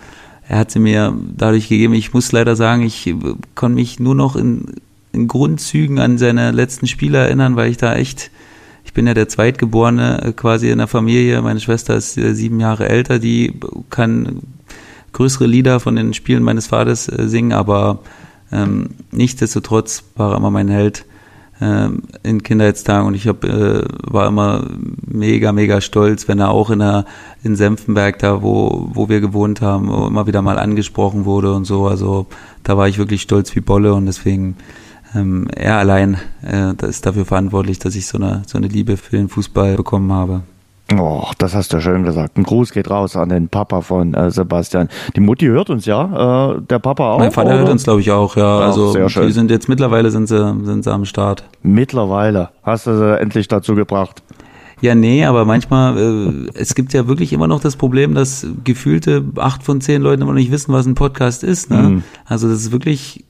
er hat sie mir dadurch gegeben. Ich muss leider sagen, ich äh, konnte mich nur noch in, in Grundzügen an seine letzten Spiele erinnern, weil ich da echt, ich bin ja der Zweitgeborene äh, quasi in der Familie. Meine Schwester ist äh, sieben Jahre älter, die kann größere Lieder von den Spielen meines Vaters singen, aber ähm, nichtsdestotrotz war er immer mein Held in Kindheitstagen und ich hab, äh, war immer mega, mega stolz, wenn er auch in, der, in Senftenberg, da wo, wo wir gewohnt haben, immer wieder mal angesprochen wurde und so. Also da war ich wirklich stolz wie Bolle und deswegen ähm, er allein äh, ist dafür verantwortlich, dass ich so eine, so eine Liebe für den Fußball bekommen habe. Oh, das hast du schön gesagt. Ein Gruß geht raus an den Papa von äh, Sebastian. Die Mutti hört uns ja, äh, der Papa auch. Mein Vater oder? hört uns, glaube ich, auch, ja. Ach, also sehr schön. die sind jetzt mittlerweile sind sie, sind sie am Start. Mittlerweile. Hast du sie endlich dazu gebracht? Ja, nee, aber manchmal, äh, es gibt ja wirklich immer noch das Problem, dass gefühlte acht von zehn Leuten immer noch nicht wissen, was ein Podcast ist. Ne? Mhm. Also das ist wirklich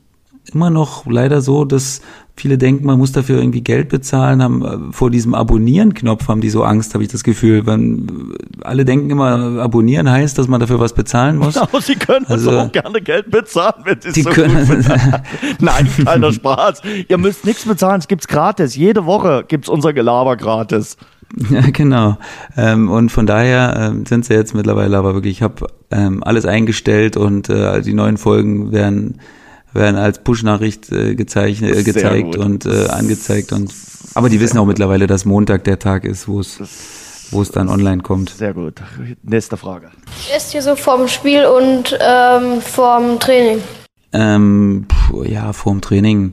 immer noch leider so, dass viele denken, man muss dafür irgendwie Geld bezahlen, haben äh, vor diesem Abonnieren-Knopf haben die so Angst, habe ich das Gefühl. Wenn, alle denken immer, abonnieren heißt, dass man dafür was bezahlen muss. Aber sie können also, auch gerne Geld bezahlen, wenn sie so können, [LAUGHS] Nein, keiner Spaß. Ihr müsst nichts bezahlen, es gibt's gratis. Jede Woche gibt's unser Gelaber gratis. [LAUGHS] Ja, genau. Ähm, und von daher ähm, sind sie jetzt mittlerweile aber wirklich, ich habe ähm, alles eingestellt und äh, die neuen Folgen werden werden als Push-Nachricht äh, gezeichnet, äh, gezeigt und äh, angezeigt und aber die wissen auch mittlerweile, dass Montag der Tag ist, wo es wo es dann online kommt. Sehr gut. Nächste Frage. Wie ist hier so vorm Spiel und ähm, vorm Training? Ähm, pff, ja, vorm Training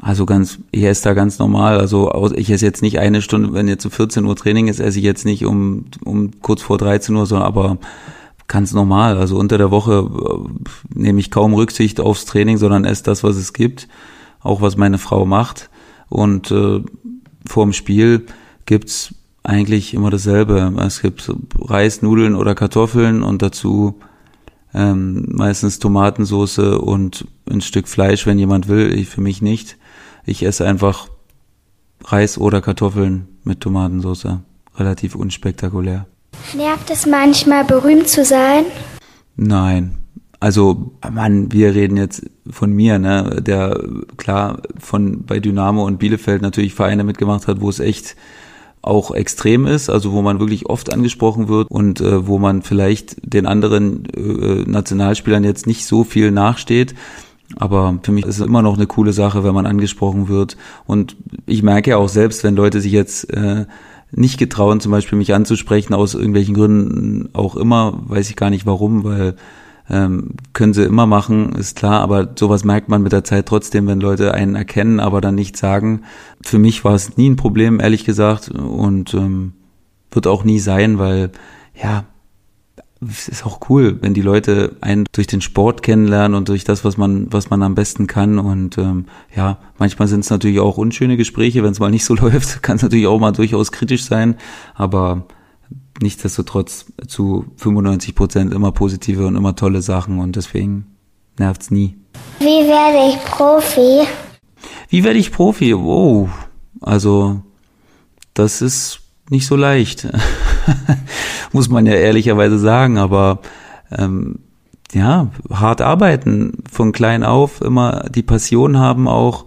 Also ganz, ich esse da ganz normal. Also ich esse jetzt nicht eine Stunde, wenn jetzt um 14 Uhr Training ist, esse ich jetzt nicht um, um kurz vor 13 Uhr, sondern aber ganz normal. Also unter der Woche äh, nehme ich kaum Rücksicht aufs Training, sondern esse das, was es gibt, auch was meine Frau macht. Und äh, vorm Spiel gibt's eigentlich immer dasselbe. Es gibt Reis, Nudeln oder Kartoffeln und dazu ähm, meistens Tomatensoße und ein Stück Fleisch, wenn jemand will. Ich für mich nicht. Ich esse einfach Reis oder Kartoffeln mit Tomatensoße. Relativ unspektakulär. Nervt es manchmal, berühmt zu sein? Nein. Also, Mann, wir reden jetzt von mir, ne, der klar von bei Dynamo und Bielefeld natürlich Vereine mitgemacht hat, wo es echt auch extrem ist, also wo man wirklich oft angesprochen wird und äh, wo man vielleicht den anderen äh, Nationalspielern jetzt nicht so viel nachsteht. Aber für mich ist es immer noch eine coole Sache, wenn man angesprochen wird. Und ich merke ja auch selbst, wenn Leute sich jetzt äh, nicht getrauen, zum Beispiel mich anzusprechen, aus irgendwelchen Gründen auch immer, weiß ich gar nicht warum, weil ähm, können sie immer machen, ist klar, aber sowas merkt man mit der Zeit trotzdem, wenn Leute einen erkennen, aber dann nichts sagen. Für mich war es nie ein Problem, ehrlich gesagt, und ähm, wird auch nie sein, weil ja, es ist auch cool, wenn die Leute einen durch den Sport kennenlernen und durch das, was man, was man am besten kann. Und ähm, ja, manchmal sind es natürlich auch unschöne Gespräche, wenn es mal nicht so [LAUGHS] läuft, kann es natürlich auch mal durchaus kritisch sein. Aber nichtsdestotrotz zu 95 Prozent immer positive und immer tolle Sachen und deswegen nervt's nie. Wie werde ich Profi? Wie werde ich Profi? Wow. Also, das ist nicht so leicht. [LAUGHS] Muss man ja ehrlicherweise sagen, aber ähm, ja, hart arbeiten, von klein auf, immer die Passion haben auch,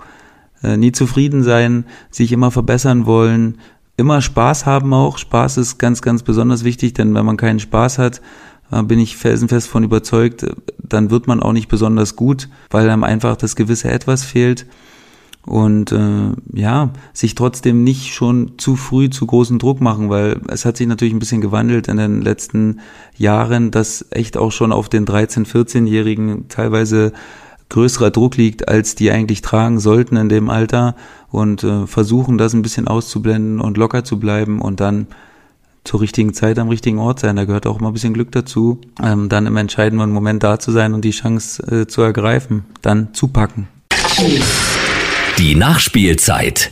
äh, nie zufrieden sein, sich immer verbessern wollen, immer Spaß haben auch. Spaß ist ganz, ganz besonders wichtig, denn wenn man keinen Spaß hat, äh, bin ich felsenfest von überzeugt, dann wird man auch nicht besonders gut, weil einem einfach das gewisse Etwas fehlt. Und äh, ja, sich trotzdem nicht schon zu früh zu großen Druck machen, weil es hat sich natürlich ein bisschen gewandelt in den letzten Jahren, dass echt auch schon auf den 13-, 14-Jährigen teilweise größerer Druck liegt, als die eigentlich tragen sollten in dem Alter und äh, versuchen das ein bisschen auszublenden und locker zu bleiben und dann zur richtigen Zeit am richtigen Ort sein. Da gehört auch immer ein bisschen Glück dazu, ähm, dann im entscheidenden Moment da zu sein und die Chance äh, zu ergreifen, dann zu packen. Die Nachspielzeit.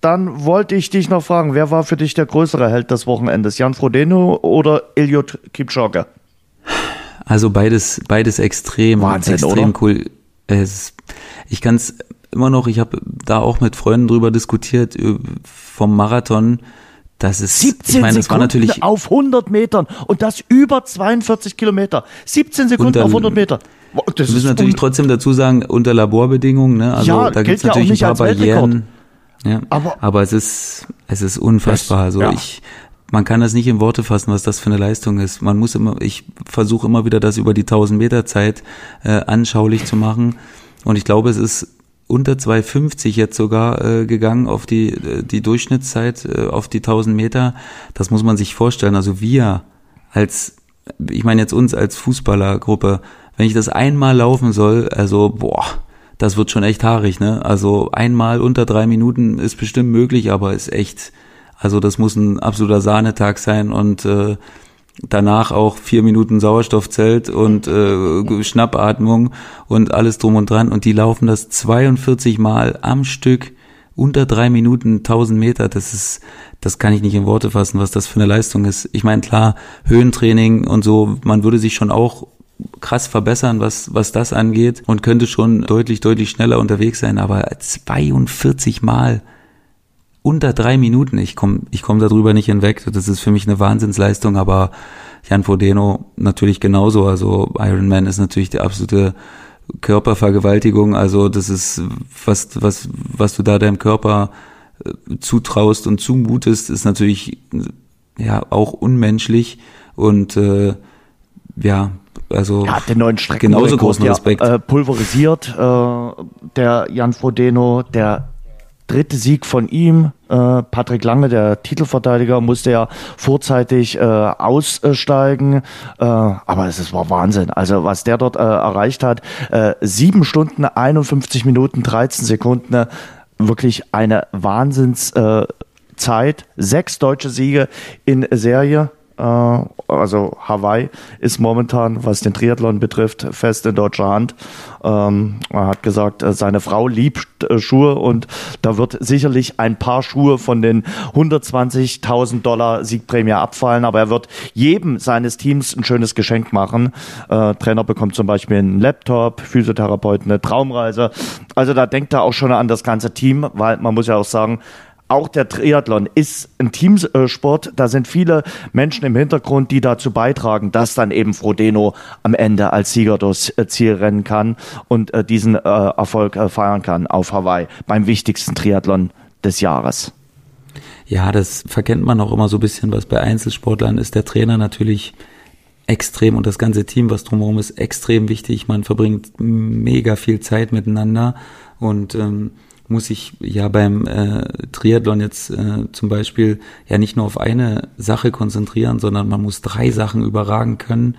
Dann wollte ich dich noch fragen, wer war für dich der größere Held des Wochenendes? Jan Frodeno oder Eliot Kipchoge? Also beides, beides extrem, Wahnsinn, extrem oder? cool. Es, ich kann es immer noch, ich habe da auch mit Freunden drüber diskutiert, vom Marathon. Das ist, 17 ich meine, das war Sekunden natürlich auf 100 Metern und das über 42 Kilometer. 17 Sekunden Unter- auf 100 Meter. Das Wir müssen natürlich trotzdem dazu sagen, unter Laborbedingungen, ne? Also Ja, da ja auch natürlich nicht ein paar. Barrieren. Ja, Aber- aber, es ist, es ist unfassbar. Das- Also ja. ich, man kann das nicht in Worte fassen, was das für eine Leistung ist. Man muss immer, ich versuche immer wieder das über die 1000 Meter Zeit äh, anschaulich zu machen. Und ich glaube, es ist unter 250 jetzt sogar äh, gegangen auf die, äh, die Durchschnittszeit äh, auf die 1000 Meter. Das muss man sich vorstellen. Also wir als, ich meine jetzt uns als Fußballergruppe, wenn ich das einmal laufen soll, also boah, das wird schon echt haarig, ne? Also einmal unter drei Minuten ist bestimmt möglich, aber ist echt, also das muss ein absoluter Sahnetag sein und äh, danach auch vier Minuten Sauerstoffzelt und äh, Schnappatmung und alles drum und dran und die laufen das 42 Mal am Stück unter drei Minuten 1000 Meter, das ist, das kann ich nicht in Worte fassen, was das für eine Leistung ist. Ich meine, klar, Höhentraining und so, man würde sich schon auch krass verbessern, was, was das angeht und könnte schon deutlich, deutlich schneller unterwegs sein, aber 42 Mal unter drei Minuten, ich komme ich komm darüber nicht hinweg, das ist für mich eine Wahnsinnsleistung, aber Jan Frodeno natürlich genauso, also Ironman ist natürlich die absolute Körpervergewaltigung, also das ist was, was, was du da deinem Körper äh, zutraust und zumutest, ist natürlich ja auch unmenschlich. Und äh, ja, also Ja, den neuen Streckenrekord, genauso großen Respekt. Äh, pulverisiert, äh, der Jan Frodeno, der dritte Sieg von ihm. Äh, Patrick Lange, der Titelverteidiger, musste ja vorzeitig äh, aussteigen. Äh, aber es war Wahnsinn. Also was der dort äh, erreicht hat, äh, sieben Stunden, 51 Minuten, 13 Sekunden, wirklich eine Wahnsinnszeit. Sechs deutsche Siege in Serie. Äh, also Hawaii ist momentan, was den Triathlon betrifft, fest in deutscher Hand. Ähm, er hat gesagt, äh, seine Frau liebt äh, Schuhe und da wird sicherlich ein paar Schuhe von den 120.000 Dollar Siegprämie abfallen, aber er wird jedem seines Teams ein schönes Geschenk machen. Äh, Trainer bekommt zum Beispiel einen Laptop, Physiotherapeut eine Traumreise. Also da denkt er auch schon an das ganze Team, weil man muss ja auch sagen, auch der Triathlon ist ein Teamsport. Da sind viele Menschen im Hintergrund, die dazu beitragen, dass dann eben Frodeno am Ende als Sieger durchs äh, Ziel rennen kann und äh, diesen äh, Erfolg feiern kann auf Hawaii beim wichtigsten Triathlon des Jahres. Ja, das verkennt man auch immer so ein bisschen, was bei Einzelsportlern ist. Der Trainer natürlich extrem und das ganze Team, was drumherum ist, extrem wichtig. Man verbringt mega viel Zeit miteinander und ähm, muss ich ja beim äh, Triathlon jetzt äh, zum Beispiel ja nicht nur auf eine Sache konzentrieren, sondern man muss drei Sachen überragen können.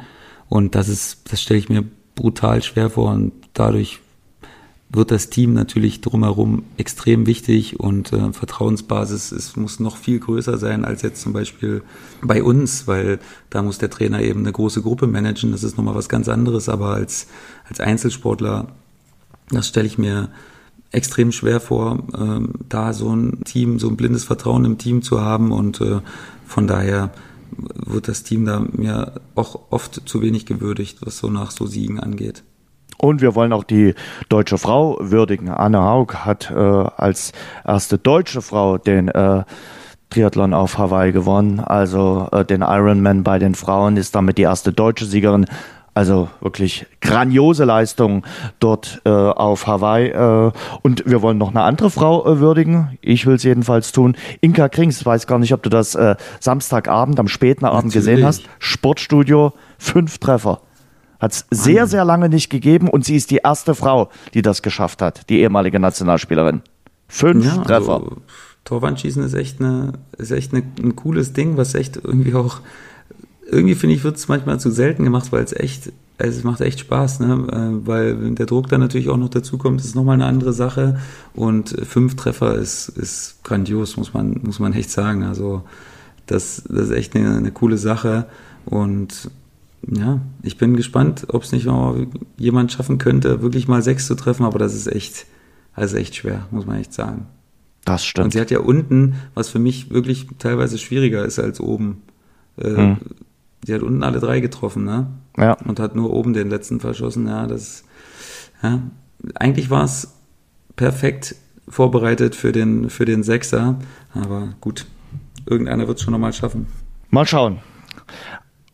Und das ist, das stelle ich mir brutal schwer vor und dadurch wird das Team natürlich drumherum extrem wichtig und äh, Vertrauensbasis es muss noch viel größer sein als jetzt zum Beispiel bei uns, weil da muss der Trainer eben eine große Gruppe managen. Das ist nochmal was ganz anderes, aber als, als Einzelsportler, das stelle ich mir extrem schwer vor, ähm, da so ein Team, so ein blindes Vertrauen im Team zu haben und äh, von daher wird das Team da mir auch oft zu wenig gewürdigt, was so nach so Siegen angeht. Und wir wollen auch die deutsche Frau würdigen. Anne Haug hat äh, als erste deutsche Frau den äh, Triathlon auf Hawaii gewonnen. Also äh, den Ironman bei den Frauen ist damit die erste deutsche Siegerin also wirklich grandiose Leistung dort äh, auf Hawaii. Äh, und wir wollen noch eine andere Frau äh, würdigen. Ich will es jedenfalls tun. Inka Krings, weiß gar nicht, ob du das äh, Samstagabend, am späten Abend Natürlich. gesehen hast. Sportstudio, fünf Treffer. Hat es sehr, sehr lange nicht gegeben und sie ist die erste Frau, die das geschafft hat, die ehemalige Nationalspielerin. Fünf ja, Treffer. Also, Torwandschießen ist echt, eine, ist echt eine, ein cooles Ding, was echt irgendwie auch irgendwie finde ich, wird es manchmal zu selten gemacht, weil es echt, also es macht echt Spaß, ne? Äh, weil wenn der Druck dann natürlich auch noch dazu kommt, ist es nochmal eine andere Sache. Und fünf Treffer ist, ist grandios, muss man, muss man echt sagen. Also das, das ist echt eine, eine coole Sache. Und ja, ich bin gespannt, ob es nicht mal jemand schaffen könnte, wirklich mal sechs zu treffen, aber das ist echt, also echt schwer, muss man echt sagen. Das stimmt. Und sie hat ja unten, was für mich wirklich teilweise schwieriger ist als oben. Äh, hm. Die hat unten alle drei getroffen, ne? Ja. Und hat nur oben den letzten verschossen. Ja, das, ja. Eigentlich war es perfekt vorbereitet für den, für den Sechser. Aber gut, irgendeiner wird es schon nochmal schaffen. Mal schauen.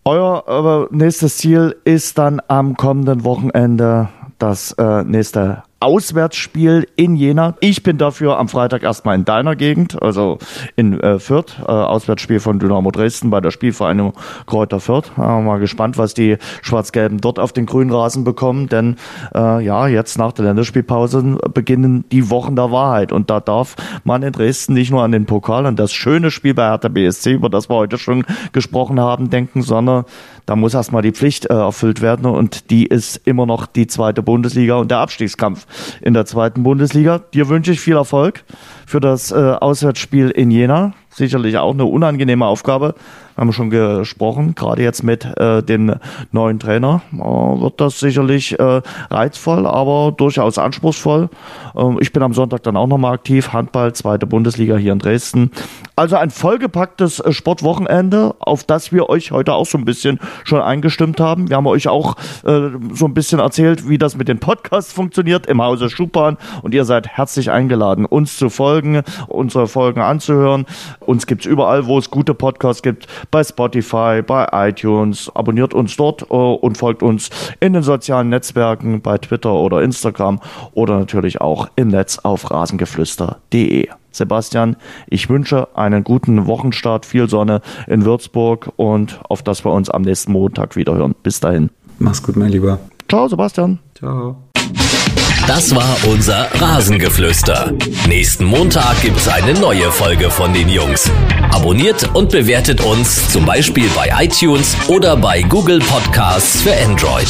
Euer nächstes Ziel ist dann am kommenden Wochenende das äh, nächste Auswärtsspiel in Jena. Ich bin dafür am Freitag erstmal in deiner Gegend, also in äh, Fürth, äh, Auswärtsspiel von Dynamo Dresden bei der Spielvereinigung Kräuter Fürth. Äh, mal gespannt, was die Schwarz-Gelben dort auf den grünen Rasen bekommen, denn äh, ja, jetzt nach der Länderspielpause beginnen die Wochen der Wahrheit und da darf man in Dresden nicht nur an den Pokal, und das schöne Spiel bei Hertha BSC, über das wir heute schon gesprochen haben, denken, sondern da muss erstmal die Pflicht äh, erfüllt werden und die ist immer noch die zweite Bundesliga und der Abstiegskampf in der zweiten Bundesliga. Dir wünsche ich viel Erfolg für das äh, Auswärtsspiel in Jena. Sicherlich auch eine unangenehme Aufgabe. Wir haben schon gesprochen, gerade jetzt mit äh, dem neuen Trainer äh, wird das sicherlich äh, reizvoll, aber durchaus anspruchsvoll. Ähm, ich bin am Sonntag dann auch nochmal aktiv, Handball, zweite Bundesliga hier in Dresden. Also ein vollgepacktes äh, Sportwochenende, auf das wir euch heute auch so ein bisschen schon eingestimmt haben. Wir haben euch auch äh, so ein bisschen erzählt, wie das mit den Podcasts funktioniert im Hause Schupan und ihr seid herzlich eingeladen, uns zu folgen, unsere Folgen anzuhören. Uns gibt's überall, wo es gute Podcasts gibt, bei Spotify, bei iTunes. Abonniert uns dort äh, und folgt uns in den sozialen Netzwerken, bei Twitter oder Instagram oder natürlich auch im Netz auf rasengeflüster.de. Sebastian, ich wünsche einen guten Wochenstart, viel Sonne in Würzburg und auf das wir uns am nächsten Montag wieder hören. Bis dahin. Mach's gut, mein Lieber. Ciao, Sebastian. Ciao. Das war unser Rasengeflüster. Nächsten Montag gibt's eine neue Folge von den Jungs. Abonniert und bewertet uns zum Beispiel bei iTunes oder bei Google Podcasts für Android.